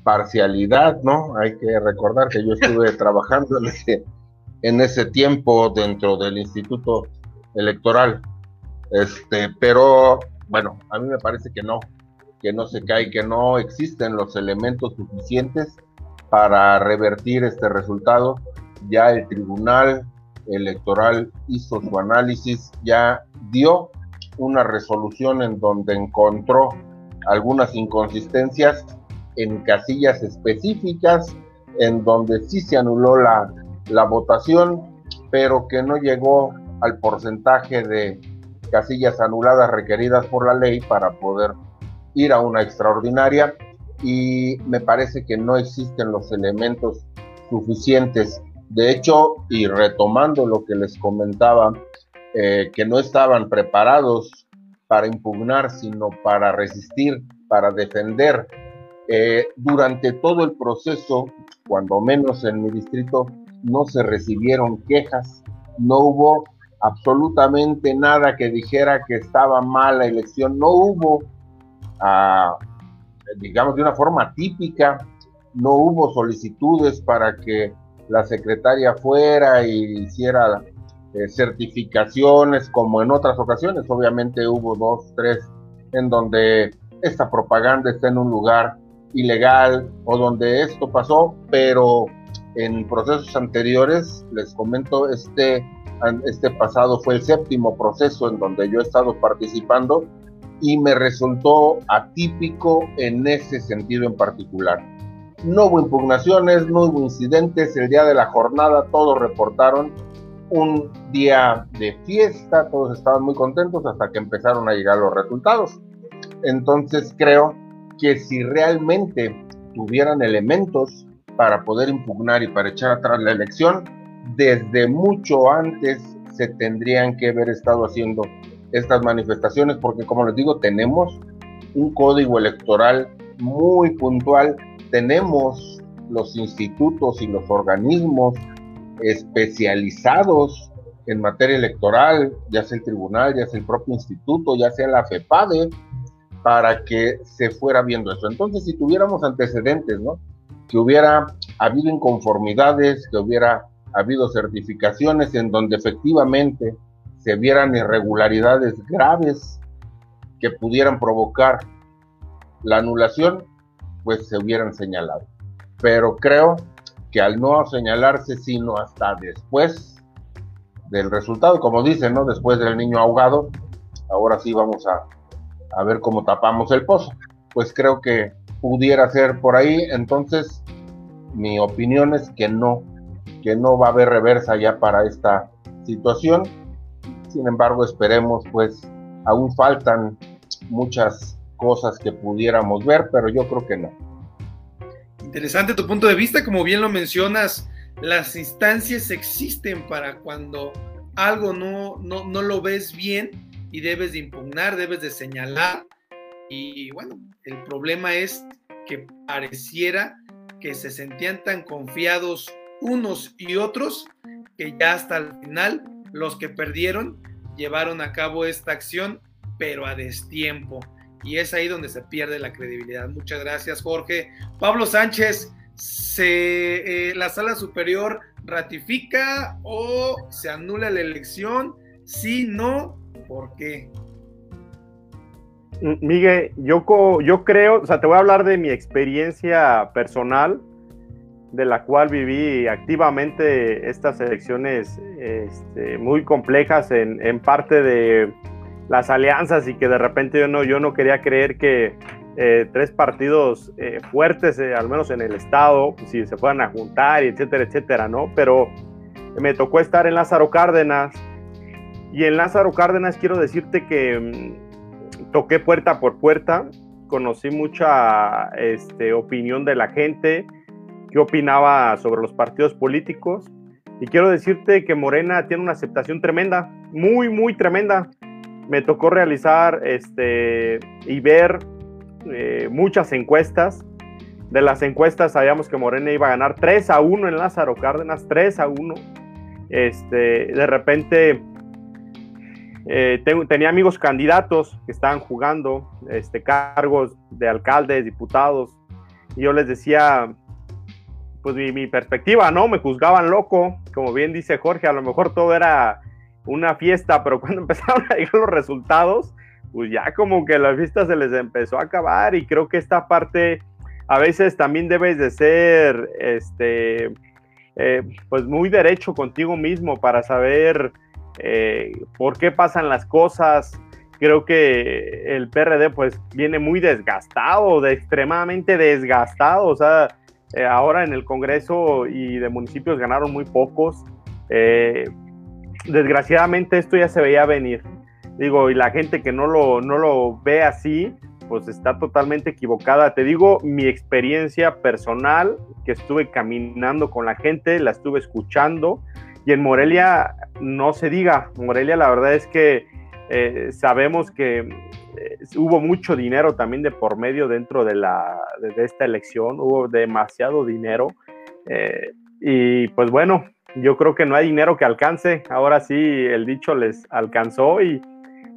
parcialidad, ¿no? Hay que recordar que yo estuve trabajando en ese, en ese tiempo dentro del Instituto Electoral. Este, pero bueno, a mí me parece que no, que no se cae, que no existen los elementos suficientes para revertir este resultado. Ya el Tribunal Electoral hizo su análisis, ya dio una resolución en donde encontró algunas inconsistencias en casillas específicas, en donde sí se anuló la, la votación, pero que no llegó al porcentaje de casillas anuladas requeridas por la ley para poder ir a una extraordinaria y me parece que no existen los elementos suficientes. De hecho, y retomando lo que les comentaba eh, que no estaban preparados para impugnar, sino para resistir, para defender. Eh, durante todo el proceso, cuando menos en mi distrito, no se recibieron quejas, no hubo absolutamente nada que dijera que estaba mal la elección, no hubo, ah, digamos, de una forma típica, no hubo solicitudes para que la secretaria fuera y hiciera eh, certificaciones como en otras ocasiones. Obviamente hubo dos, tres en donde esta propaganda está en un lugar ilegal o donde esto pasó, pero en procesos anteriores, les comento, este, este pasado fue el séptimo proceso en donde yo he estado participando y me resultó atípico en ese sentido en particular. No hubo impugnaciones, no hubo incidentes, el día de la jornada todos reportaron un día de fiesta, todos estaban muy contentos hasta que empezaron a llegar los resultados. Entonces creo que si realmente tuvieran elementos para poder impugnar y para echar atrás la elección, desde mucho antes se tendrían que haber estado haciendo estas manifestaciones, porque como les digo, tenemos un código electoral muy puntual, tenemos los institutos y los organismos especializados en materia electoral, ya sea el tribunal, ya sea el propio instituto, ya sea la FEPADE, para que se fuera viendo eso. Entonces, si tuviéramos antecedentes, ¿no? Que hubiera habido inconformidades, que hubiera habido certificaciones en donde efectivamente se vieran irregularidades graves que pudieran provocar la anulación, pues se hubieran señalado. Pero creo que al no señalarse sino hasta después del resultado, como dicen, ¿no? Después del niño ahogado, ahora sí vamos a, a ver cómo tapamos el pozo. Pues creo que pudiera ser por ahí, entonces mi opinión es que no, que no va a haber reversa ya para esta situación. Sin embargo, esperemos, pues aún faltan muchas cosas que pudiéramos ver, pero yo creo que no. Interesante tu punto de vista, como bien lo mencionas, las instancias existen para cuando algo no, no, no lo ves bien y debes de impugnar, debes de señalar. Y bueno, el problema es que pareciera que se sentían tan confiados unos y otros que ya hasta el final los que perdieron llevaron a cabo esta acción, pero a destiempo. Y es ahí donde se pierde la credibilidad. Muchas gracias, Jorge. Pablo Sánchez, ¿se, eh, ¿la sala superior ratifica o se anula la elección? Si no, ¿por qué? Miguel, yo, yo creo, o sea, te voy a hablar de mi experiencia personal de la cual viví activamente estas elecciones este, muy complejas en, en, parte de las alianzas y que de repente yo no, yo no quería creer que eh, tres partidos eh, fuertes, eh, al menos en el estado, si se fueran a juntar etcétera, etcétera, ¿no? Pero me tocó estar en Lázaro Cárdenas y en Lázaro Cárdenas quiero decirte que mm, toqué puerta por puerta, conocí mucha este, opinión de la gente, qué opinaba sobre los partidos políticos. Y quiero decirte que Morena tiene una aceptación tremenda, muy, muy tremenda. Me tocó realizar este, y ver eh, muchas encuestas. De las encuestas sabíamos que Morena iba a ganar 3 a 1 en Lázaro Cárdenas, 3 a 1. Este, de repente eh, tenía amigos candidatos que estaban jugando este, cargos de alcaldes, diputados, y yo les decía, pues mi, perspectiva, ¿no? Me juzgaban loco, como bien dice Jorge, a lo mejor todo era una fiesta, pero cuando empezaron a llegar los resultados, pues ya como que la fiesta se les empezó a acabar y creo que esta parte a veces también debes de ser, este, eh, pues muy derecho contigo mismo para saber eh, por qué pasan las cosas. Creo que el PRD pues viene muy desgastado, de extremadamente desgastado, o sea, eh, ahora en el Congreso y de municipios ganaron muy pocos. Desgraciadamente esto ya se veía venir. Digo, y la gente que no lo, no lo ve así, pues está totalmente equivocada. Te digo mi experiencia personal, que estuve caminando con la gente, la estuve escuchando. Y en Morelia, no se diga, Morelia la verdad es que eh, sabemos que eh, hubo mucho dinero también de por medio dentro de, la, de, esta elección, hubo demasiado dinero. Eh, y pues bueno, yo creo que no hay dinero que alcance. Ahora sí, el dicho les alcanzó y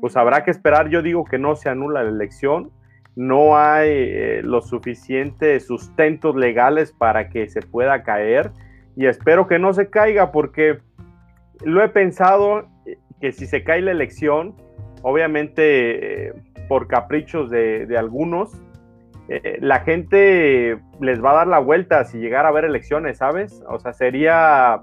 pues habrá que esperar. Yo digo que no se anula la elección. No hay eh, los suficientes sustentos legales para que se pueda caer. Y espero que no se caiga porque lo he pensado que si se cae la elección, obviamente eh, por caprichos de, algunos, eh, la gente les va a dar la vuelta si llegara a haber elecciones, ¿sabes? O sea, sería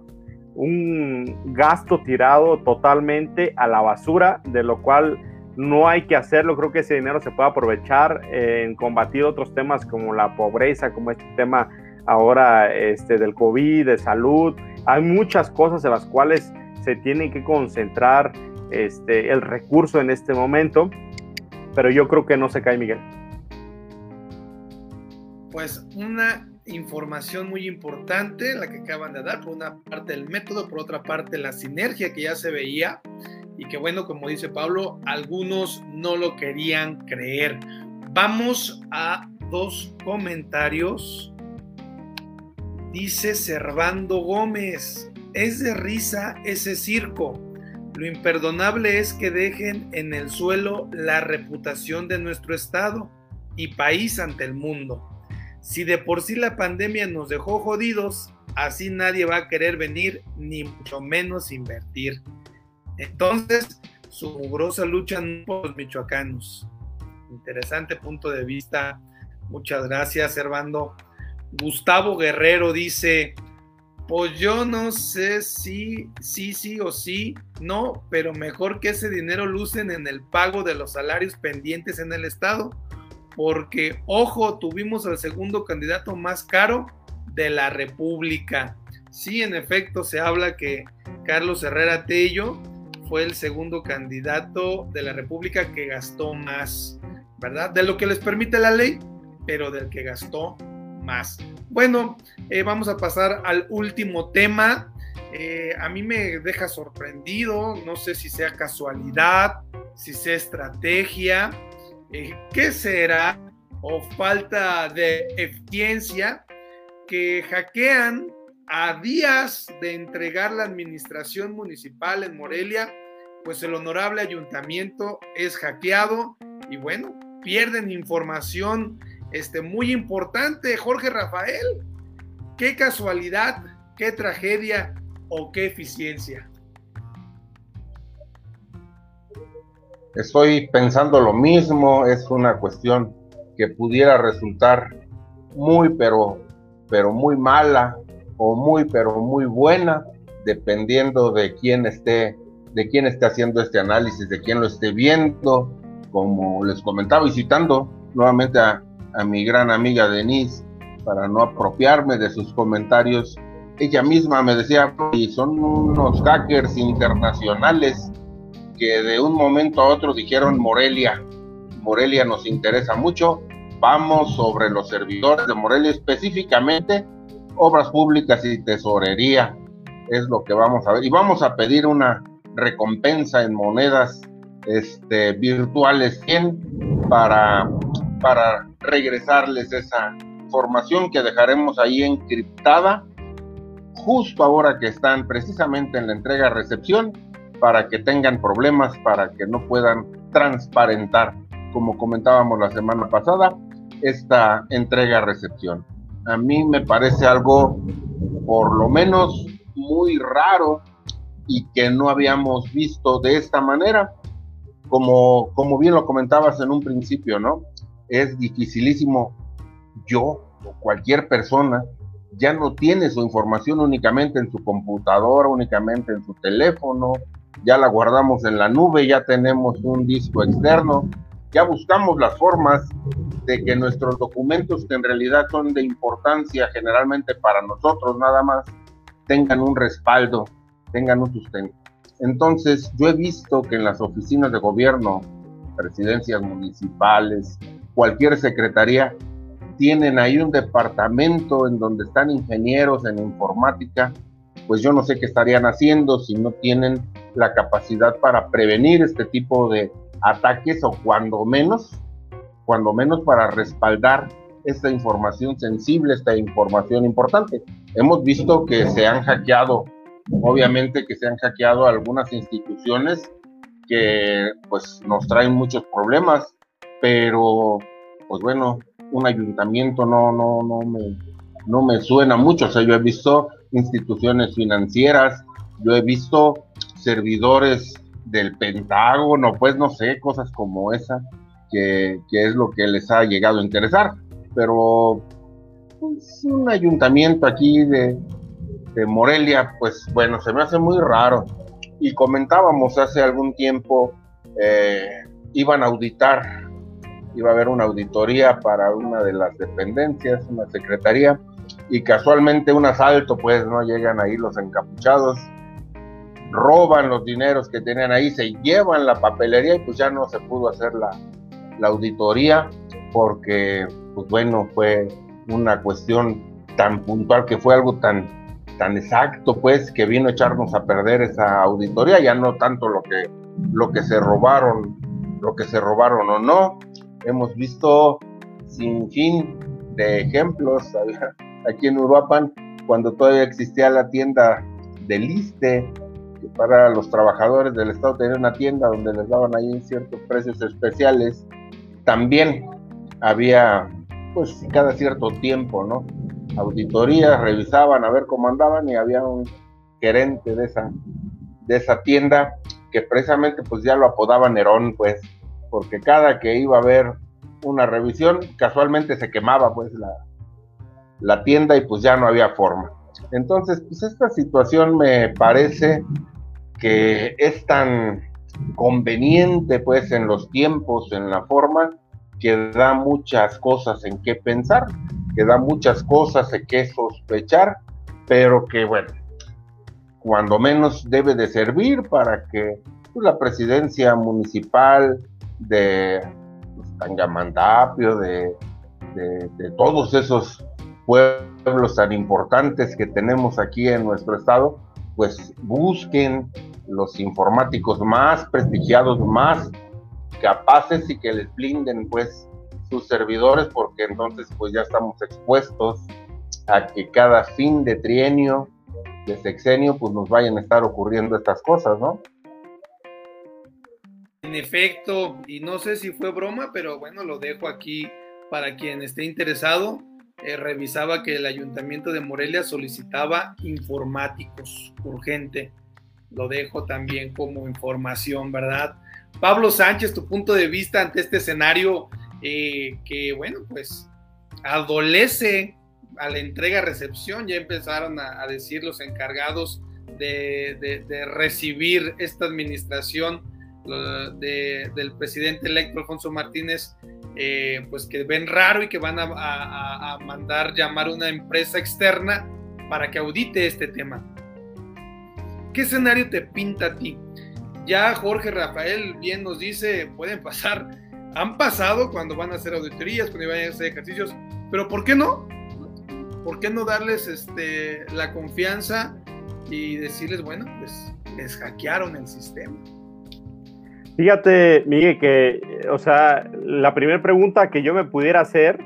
un gasto tirado totalmente a la basura, de lo cual no hay que hacerlo. Creo que ese dinero se puede aprovechar en combatir otros temas como la pobreza, como este tema ahora este, del COVID, de salud. Hay muchas cosas en las cuales se tiene que concentrar este, el recurso en este momento, pero yo creo que no se cae Miguel. Pues una información muy importante, la que acaban de dar, por una parte el método, por otra parte la sinergia que ya se veía y que bueno, como dice Pablo, algunos no lo querían creer. Vamos a dos comentarios. Dice Servando Gómez, es de risa ese circo. Lo imperdonable es que dejen en el suelo la reputación de nuestro Estado y país ante el mundo. Si de por sí la pandemia nos dejó jodidos, así nadie va a querer venir, ni mucho menos invertir. Entonces, su mugrosa lucha por los michoacanos. Interesante punto de vista. Muchas gracias, Servando. Gustavo Guerrero dice, pues yo no sé si sí, sí o sí, no, pero mejor que ese dinero lucen en el pago de los salarios pendientes en el Estado porque, ojo, tuvimos al segundo candidato más caro de la República. Sí, en efecto, se habla que Carlos Herrera Tello fue el segundo candidato de la República que gastó más, ¿verdad? De lo que les permite la ley, pero del que gastó más. Bueno, eh, vamos a pasar al último tema. Eh, a mí me deja sorprendido, no sé si sea casualidad, si sea estrategia, ¿Qué será? O falta de eficiencia que hackean a días de entregar la administración municipal en Morelia, pues el honorable ayuntamiento es hackeado y bueno, pierden información este, muy importante. Jorge Rafael, qué casualidad, qué tragedia o qué eficiencia. Estoy pensando lo mismo, es una cuestión que pudiera resultar muy, pero, pero muy mala o muy, pero muy buena, dependiendo de quién esté, de quién esté haciendo este análisis, de quién lo esté viendo, como les comentaba, y citando nuevamente a, a mi gran amiga Denise, para no apropiarme de sus comentarios, ella misma me decía, y son unos hackers internacionales que de un momento a otro dijeron Morelia, Morelia nos interesa mucho, vamos sobre los servidores de Morelia, específicamente obras públicas y tesorería, es lo que vamos a ver. Y vamos a pedir una recompensa en monedas este, virtuales 100 para, para regresarles esa información que dejaremos ahí encriptada justo ahora que están precisamente en la entrega-recepción para que tengan problemas, para que no puedan transparentar, como comentábamos la semana pasada, esta entrega-recepción. A mí me parece algo, por lo menos, muy raro y que no habíamos visto de esta manera. Como, como bien lo comentabas en un principio, ¿no? Es dificilísimo yo o cualquier persona ya no tiene su información únicamente en su computadora, únicamente en su teléfono, ya la guardamos en la nube, ya tenemos un disco externo, ya buscamos las formas de que nuestros documentos, que en realidad son de importancia generalmente para nosotros nada más, tengan un respaldo, tengan un sustento. Entonces, yo he visto que en las oficinas de gobierno, presidencias municipales, cualquier secretaría, tienen ahí un departamento en donde están ingenieros en informática, pues yo no sé qué estarían haciendo si no tienen la capacidad para prevenir este tipo de ataques o cuando menos, cuando menos para respaldar esta información sensible, esta información importante. Hemos visto que se han hackeado, obviamente que se han hackeado algunas instituciones que pues nos traen muchos problemas, pero pues bueno, un ayuntamiento no, no, no me, no me suena mucho. O sea, yo he visto instituciones financieras, yo he visto servidores del Pentágono, pues no sé, cosas como esa, que, es lo que les ha llegado a interesar. Pero pues, un ayuntamiento aquí de, Morelia, pues bueno, se me hace muy raro. Y comentábamos hace algún tiempo, eh, iban a auditar, iba a haber una auditoría para una de las dependencias, una secretaría, y casualmente un asalto, pues no llegan ahí los encapuchados roban los dineros que tenían ahí, se llevan la papelería y pues ya no se pudo hacer la, la auditoría porque, pues bueno, fue una cuestión tan puntual que fue algo tan, tan exacto, pues, que vino a echarnos a perder esa auditoría, ya no tanto lo que, lo que se robaron, lo que se robaron o no. Hemos visto sin fin de ejemplos aquí en Uruapan, cuando todavía existía la tienda del ISTE, que para los trabajadores del Estado tenía una tienda donde les daban ahí ciertos precios especiales, también había, pues cada cierto tiempo, ¿no? Auditorías, revisaban a ver cómo andaban y había un gerente de esa, de esa tienda que precisamente pues ya lo apodaba Nerón, pues, porque cada que iba a haber una revisión, casualmente se quemaba pues la, la tienda y pues ya no había forma. Entonces, pues esta situación me parece que es tan conveniente pues en los tiempos, en la forma, que da muchas cosas en qué pensar, que da muchas cosas en qué sospechar, pero que bueno, cuando menos debe de servir para que pues, la presidencia municipal de pues, Tangamandapio, de, de, de todos esos pueblos tan importantes que tenemos aquí en nuestro estado, pues busquen los informáticos más prestigiados, más capaces y que les blinden pues sus servidores porque entonces pues ya estamos expuestos a que cada fin de trienio, de sexenio, pues nos vayan a estar ocurriendo estas cosas, ¿no? En efecto, y no sé si fue broma, pero bueno, lo dejo aquí para quien esté interesado. Eh, revisaba que el ayuntamiento de Morelia solicitaba informáticos urgente. Lo dejo también como información, ¿verdad? Pablo Sánchez, tu punto de vista ante este escenario eh, que, bueno, pues adolece a la entrega-recepción, ya empezaron a, decir los encargados de, recibir esta administración del presidente electo Alfonso Martínez, eh, pues que ven raro y que van a, a mandar llamar una empresa externa para que audite este tema. ¿Qué escenario te pinta a ti? Ya Jorge Rafael bien nos dice, pueden pasar, han pasado cuando van a hacer auditorías, cuando van a hacer ejercicios, pero ¿por qué no? ¿Por qué no darles este, la confianza y decirles, bueno, pues les hackearon el sistema? Fíjate, Miguel, que, o sea, la primera pregunta que yo me pudiera hacer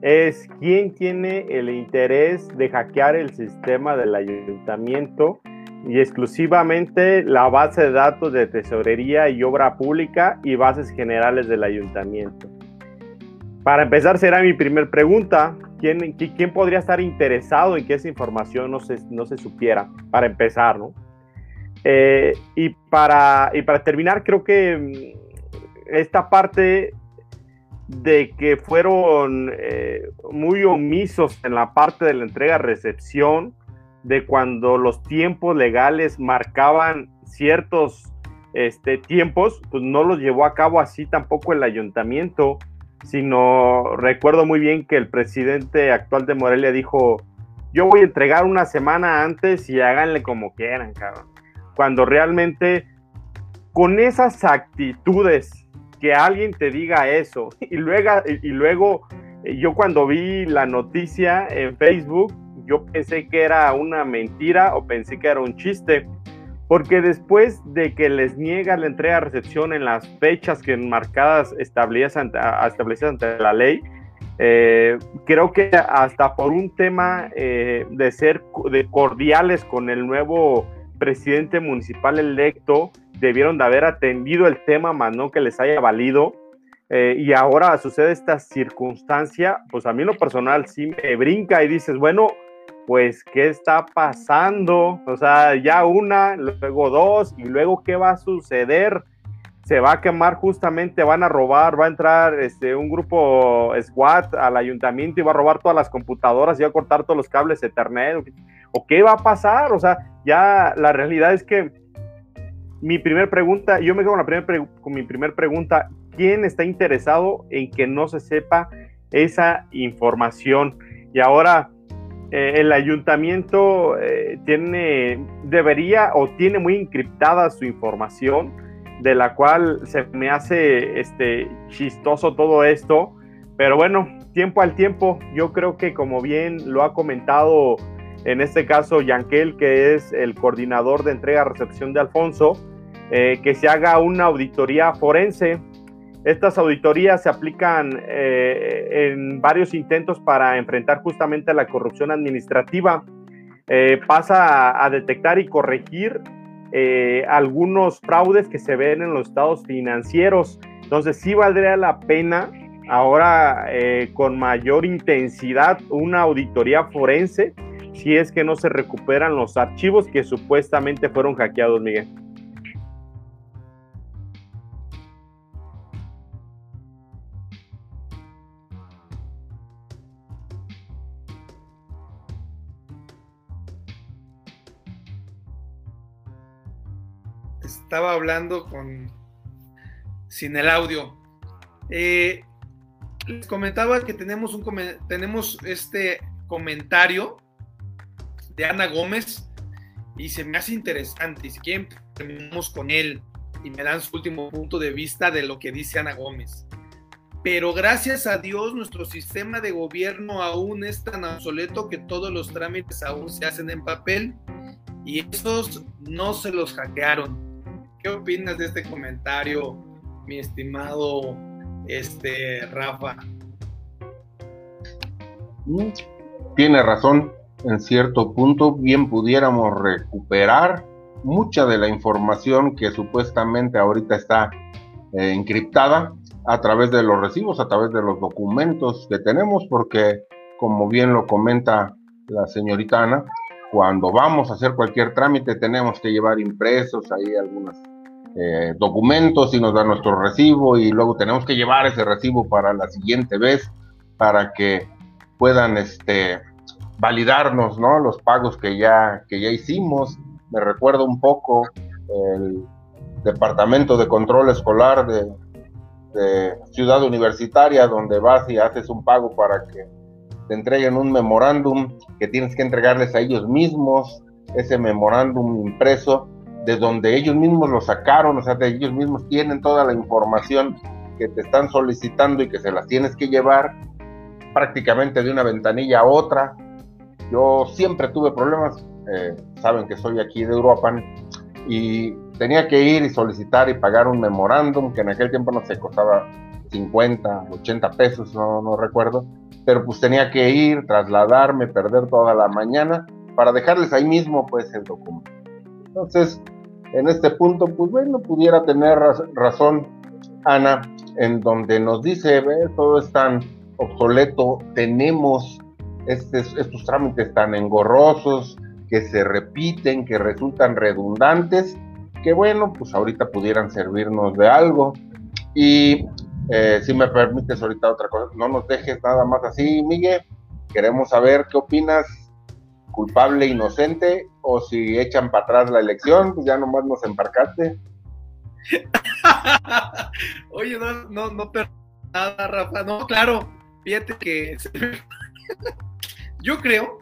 es, ¿quién tiene el interés de hackear el sistema del ayuntamiento? y exclusivamente la base de datos de tesorería y obra pública y bases generales del ayuntamiento. Para empezar, será mi primer pregunta. ¿Quién, ¿Quién, podría estar interesado en que esa información no se, no se supiera? Para empezar, ¿no? Eh, y, para, y para terminar, creo que mm, esta parte de que fueron eh, muy omisos en la parte de la entrega-recepción, de cuando los tiempos legales marcaban ciertos este, tiempos, pues no los llevó a cabo así tampoco el ayuntamiento, sino recuerdo muy bien que el presidente actual de Morelia dijo, yo voy a entregar una semana antes y háganle como quieran, cabrón. Cuando realmente con esas actitudes que alguien te diga eso y luego, y luego yo cuando vi la noticia en Facebook yo pensé que era una mentira o pensé que era un chiste, porque después de que les niega la entrega de recepción en las fechas que marcadas establecidas ante, establecidas ante la ley, eh, creo que hasta por un tema eh, de ser de cordiales con el nuevo presidente municipal electo, debieron de haber atendido el tema, más no que les haya valido. Eh, y ahora sucede esta circunstancia, pues a mí lo personal sí me brinca y dices, bueno, pues, ¿qué está pasando? O sea, ya una, luego dos, y luego, ¿qué va a suceder? Se va a quemar justamente, van a robar, va a entrar este, un grupo SWAT al ayuntamiento y va a robar todas las computadoras y va a cortar todos los cables Ethernet. ¿O qué va a pasar? O sea, ya la realidad es que mi primer pregunta, yo me quedo con, la con mi primer pregunta, ¿quién está interesado en que no se sepa esa información? Y ahora, eh, el ayuntamiento eh, tiene, debería o tiene muy encriptada su información, de la cual se me hace este, chistoso todo esto, pero bueno, tiempo al tiempo, yo creo que como bien lo ha comentado en este caso Yankel, que es el coordinador de entrega-recepción de Alfonso, eh, que se haga una auditoría forense estas auditorías se aplican eh, en varios intentos para enfrentar justamente la corrupción administrativa. Eh, pasa a, detectar y corregir eh, algunos fraudes que se ven en los estados financieros. Entonces sí valdría la pena ahora con mayor intensidad una auditoría forense si es que no se recuperan los archivos que supuestamente fueron hackeados, Miguel. estaba hablando con sin el audio. Eh, les comentaba que tenemos un tenemos este comentario de Ana Gómez y se me hace interesante. Y si quieren, terminamos con él y me dan su último punto de vista de lo que dice Ana Gómez. Pero gracias a Dios nuestro sistema de gobierno aún es tan obsoleto que todos los trámites aún se hacen en papel y esos no se los hackearon ¿Qué opinas de este comentario, mi estimado este, Rafa? Mm, tiene razón, en cierto punto bien pudiéramos recuperar mucha de la información que supuestamente ahorita está eh, encriptada a través de los recibos, a través de los documentos que tenemos, porque como bien lo comenta la señorita Ana, cuando vamos a hacer cualquier trámite tenemos que llevar impresos ahí algunas eh, documentos y nos da nuestro recibo y luego tenemos que llevar ese recibo para la siguiente vez para que puedan este, validarnos ¿no? los pagos que ya, que ya hicimos. Me recuerdo un poco el Departamento de Control Escolar de, de Ciudad Universitaria, donde vas y haces un pago para que te entreguen un memorándum que tienes que entregarles a ellos mismos, ese memorándum impreso de donde ellos mismos lo sacaron, o sea, de ellos mismos tienen toda la información que te están solicitando y que se las tienes que llevar prácticamente de una ventanilla a otra. Yo siempre tuve problemas, eh, saben que soy aquí de Europa y tenía que ir y solicitar y pagar un memorándum que en aquel tiempo no se costaba 50, 80 pesos, no, no recuerdo, pero pues tenía que ir, trasladarme, perder toda la mañana para dejarles ahí mismo pues el documento. Entonces, en este punto, pues bueno, pudiera tener razón Ana, en donde nos dice, todo es tan obsoleto, tenemos estos trámites tan engorrosos, que se repiten, que resultan redundantes, que bueno, pues ahorita pudieran servirnos de algo. Y eh, si me permites ahorita otra cosa, no nos dejes nada más así, Miguel. Queremos saber qué opinas culpable, inocente, o si echan para atrás la elección, pues ya nomás nos embarcaste. Oye, no, no, no nada, Rafa. No, claro, fíjate que yo creo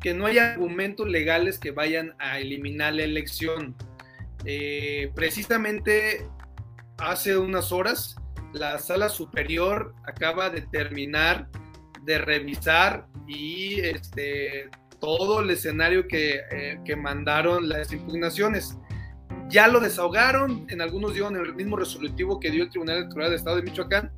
que no hay argumentos legales que vayan a eliminar la elección. Eh, precisamente hace unas horas, la sala superior acaba de terminar de revisar y este, todo el escenario eh, que, mandaron las impugnaciones. Ya lo desahogaron, en algunos dieron el mismo resolutivo que dio el Tribunal Electoral del Estado de Michoacán,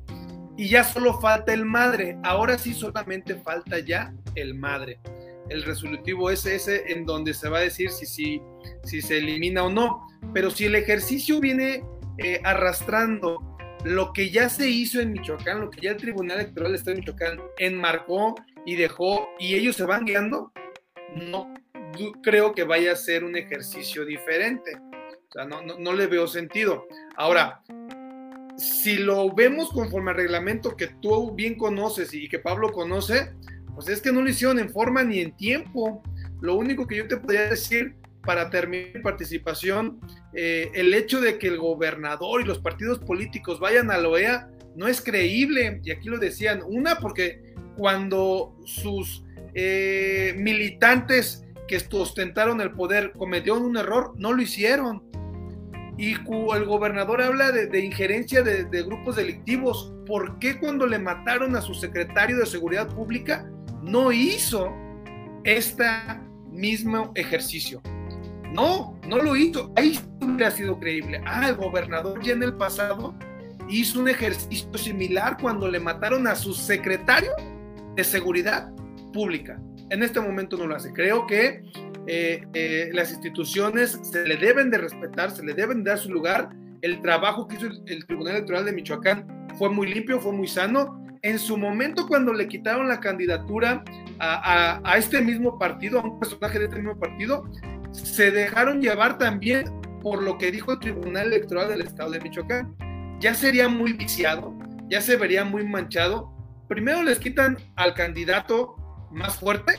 y ya solo falta el madre. Ahora sí solamente falta ya el madre. El resolutivo es ese en donde se va a decir si, si, si se elimina o no. Pero si el ejercicio viene eh, arrastrando lo que ya se hizo en Michoacán, lo que ya el Tribunal Electoral de Michoacán enmarcó y dejó, y ellos se van guiando, no creo que vaya a ser un ejercicio diferente. O sea, no, le veo sentido. Ahora, si lo vemos conforme al reglamento que tú bien conoces y que Pablo conoce, pues es que no lo hicieron en forma ni en tiempo. Lo único que yo te podría decir para terminar mi participación, eh, el hecho de que el gobernador y los partidos políticos vayan a la OEA no es creíble. Y aquí lo decían, una, porque cuando sus eh, militantes que ostentaron el poder cometieron un error, no lo hicieron. Y el gobernador habla de, injerencia de, grupos delictivos. ¿Por qué cuando le mataron a su secretario de Seguridad Pública no hizo este mismo ejercicio? No, no lo hizo. Ahí hubiera sido creíble. Ah, el gobernador ya en el pasado hizo un ejercicio similar cuando le mataron a su secretario de Seguridad Pública. En este momento no lo hace. Creo que eh, eh, las instituciones se le deben de respetar, se le deben dar su lugar. El trabajo que hizo el, Tribunal Electoral de Michoacán fue muy limpio, fue muy sano. En su momento, cuando le quitaron la candidatura a, a, este mismo partido, a un personaje de este mismo partido, se dejaron llevar también por lo que dijo el Tribunal Electoral del Estado de Michoacán. Ya sería muy viciado, ya se vería muy manchado. Primero les quitan al candidato más fuerte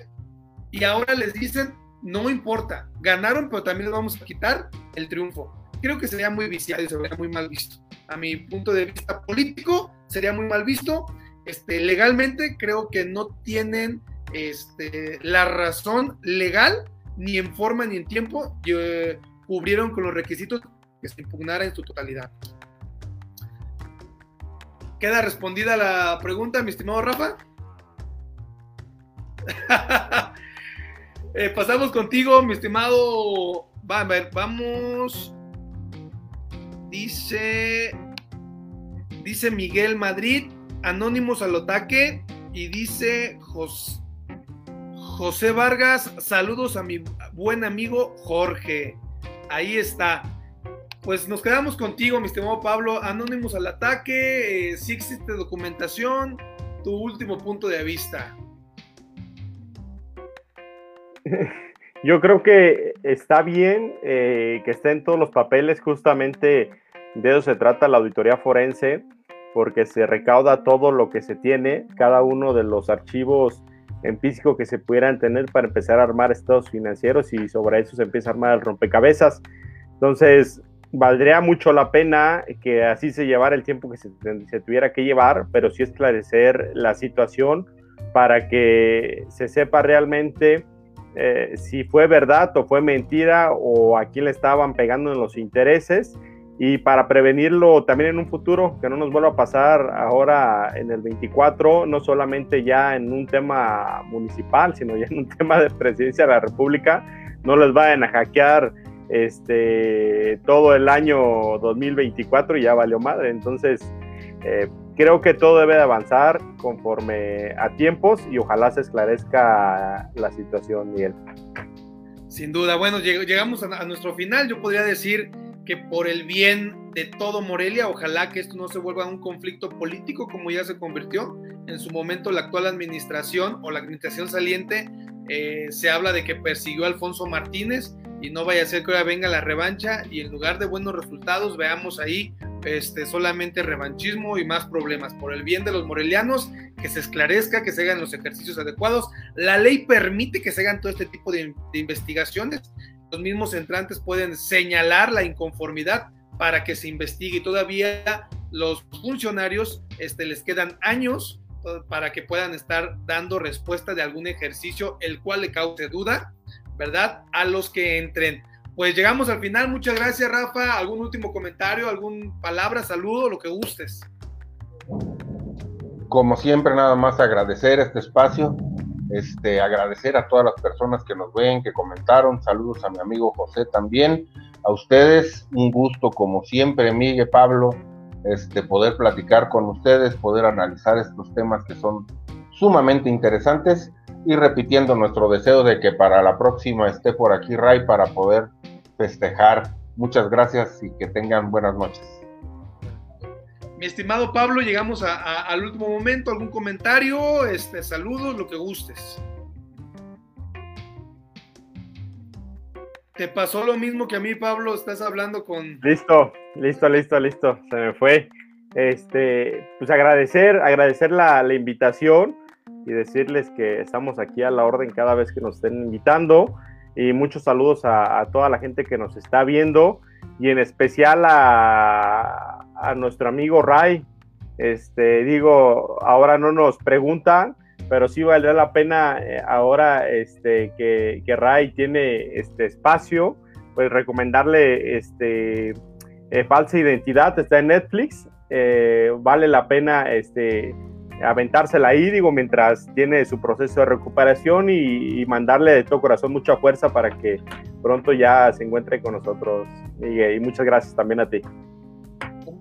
y ahora les dicen, no importa, ganaron, pero también les vamos a quitar el triunfo. Creo que sería muy viciado y sería muy mal visto. A mi punto de vista político, sería muy mal visto. Este, legalmente creo que no tienen este, la razón legal, ni en forma ni en tiempo, eh, cubrieron con los requisitos que se impugnara en su totalidad. ¿Queda respondida la pregunta, mi estimado Rafa? Eh, pasamos contigo, mi estimado. Va, a ver, vamos. Dice. Dice Miguel Madrid, Anónimos al ataque. Y dice José Vargas, saludos a mi buen amigo Jorge. Ahí está. Pues nos quedamos contigo, mi estimado Pablo. Anónimos al ataque. si existe documentación. Tu último punto de vista. Yo creo que está bien eh, que estén todos los papeles, justamente de eso se trata la auditoría forense, porque se recauda todo lo que se tiene, cada uno de los archivos en físico que se pudieran tener para empezar a armar estados financieros y sobre eso se empieza a armar el rompecabezas. Entonces, valdría mucho la pena que así se llevara el tiempo que se, se tuviera que llevar, pero sí esclarecer la situación para que se sepa realmente eh, si fue verdad o fue mentira o a quién le estaban pegando en los intereses y para prevenirlo también en un futuro, que no nos vuelva a pasar ahora en el 24, no solamente ya en un tema municipal, sino ya en un tema de presidencia de la República, no les vayan a hackear este, todo el año 2024 y ya valió madre. Entonces, eh, creo que todo debe de avanzar conforme a tiempos y ojalá se esclarezca la situación, Miguel. Sin duda, bueno, llegamos a, nuestro final. Yo podría decir que por el bien de todo Morelia, ojalá que esto no se vuelva un conflicto político como ya se convirtió. En su momento la actual administración o la administración saliente eh, se habla de que persiguió a Alfonso Martínez y no vaya a ser que ahora venga la revancha y en lugar de buenos resultados veamos ahí este, solamente revanchismo y más problemas. Por el bien de los morelianos, que se esclarezca, que se hagan los ejercicios adecuados. La ley permite que se hagan todo este tipo de, investigaciones. Los mismos entrantes pueden señalar la inconformidad para que se investigue y todavía los funcionarios este, les quedan años eh, para que puedan estar dando respuesta de algún ejercicio el cual le cause duda, ¿verdad? A los que entren pues llegamos al final. Muchas gracias, Rafa. ¿Algún último comentario, alguna palabra, saludo, lo que gustes? Como siempre, nada más agradecer este espacio, este, agradecer a todas las personas que nos ven, que comentaron. Saludos a mi amigo José también. A ustedes, un gusto como siempre, Miguel, Pablo, este, poder platicar con ustedes, poder analizar estos temas que son sumamente interesantes y repitiendo nuestro deseo de que para la próxima esté por aquí Ray para poder festejar. Muchas gracias y que tengan buenas noches. Mi estimado Pablo, llegamos al último momento. ¿Algún comentario? Este, saludos, lo que gustes. ¿Te pasó lo mismo que a mí, Pablo? Estás hablando con. Listo, listo, listo, listo. Se me fue. Este, pues agradecer, agradecer la, la invitación y decirles que estamos aquí a la orden cada vez que nos estén invitando y muchos saludos a, toda la gente que nos está viendo y en especial a, nuestro amigo Ray. Este, digo, ahora no nos preguntan, pero sí valdría la pena eh, ahora este, que, que, Ray tiene este espacio, pues recomendarle este, eh, Falsa Identidad, está en Netflix, eh, vale la pena este, aventársela ahí, digo, mientras tiene su proceso de recuperación y, mandarle de todo corazón mucha fuerza para que pronto ya se encuentre con nosotros, y muchas gracias también a ti.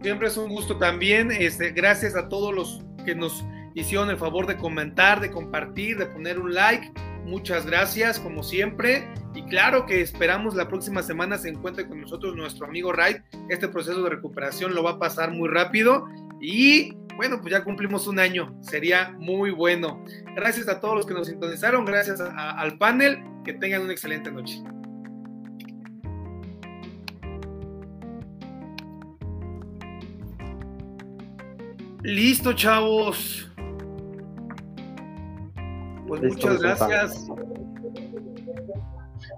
Siempre es un gusto también, este, gracias a todos los que nos hicieron el favor de comentar, de compartir, de poner un like. Muchas gracias, como siempre. Y claro que esperamos la próxima semana se encuentre con nosotros nuestro amigo Ray. Este proceso de recuperación lo va a pasar muy rápido. Y bueno, pues ya cumplimos un año. Sería muy bueno. Gracias a todos los que nos sintonizaron. Gracias al panel. Que tengan una excelente noche. Listo, chavos. Pues muchas gracias.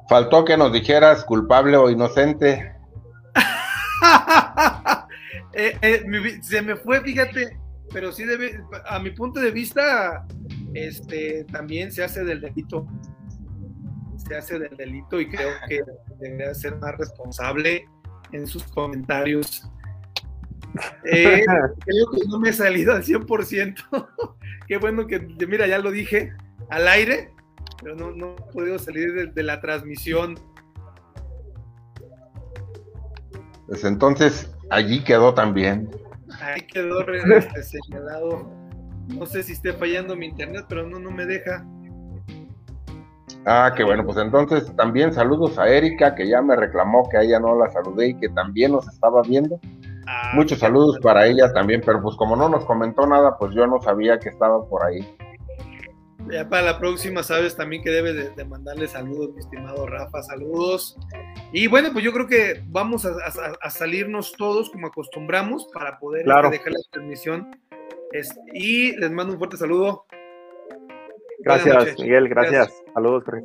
Faltó que nos dijeras culpable o inocente. Eh, eh, se me fue, fíjate, pero sí debe, a mi punto de vista, este, también se hace del delito. Se hace del delito y creo que debería ser más responsable en sus comentarios. Eh, creo que no me he salido al 100%. Qué bueno que, mira, ya lo dije al aire, pero no, no he podido salir de, la transmisión. Pues entonces allí quedó también. Ahí quedó este, señalado. No sé si esté fallando mi internet, pero no, no me deja. Ah, qué bueno, pues entonces también saludos a Erika, que ya me reclamó que a ella no la saludé y que también nos estaba viendo. Ah, Muchos saludos para ella también, pero pues como no nos comentó nada, pues yo no sabía que estaba por ahí. Ya para la próxima sabes también que debes de, mandarle saludos, mi estimado Rafa, saludos. Y bueno, pues yo creo que vamos a, salirnos todos como acostumbramos para poder dejar la transmisión. y les mando un fuerte saludo. Gracias, Miguel, gracias. Saludos, Jorge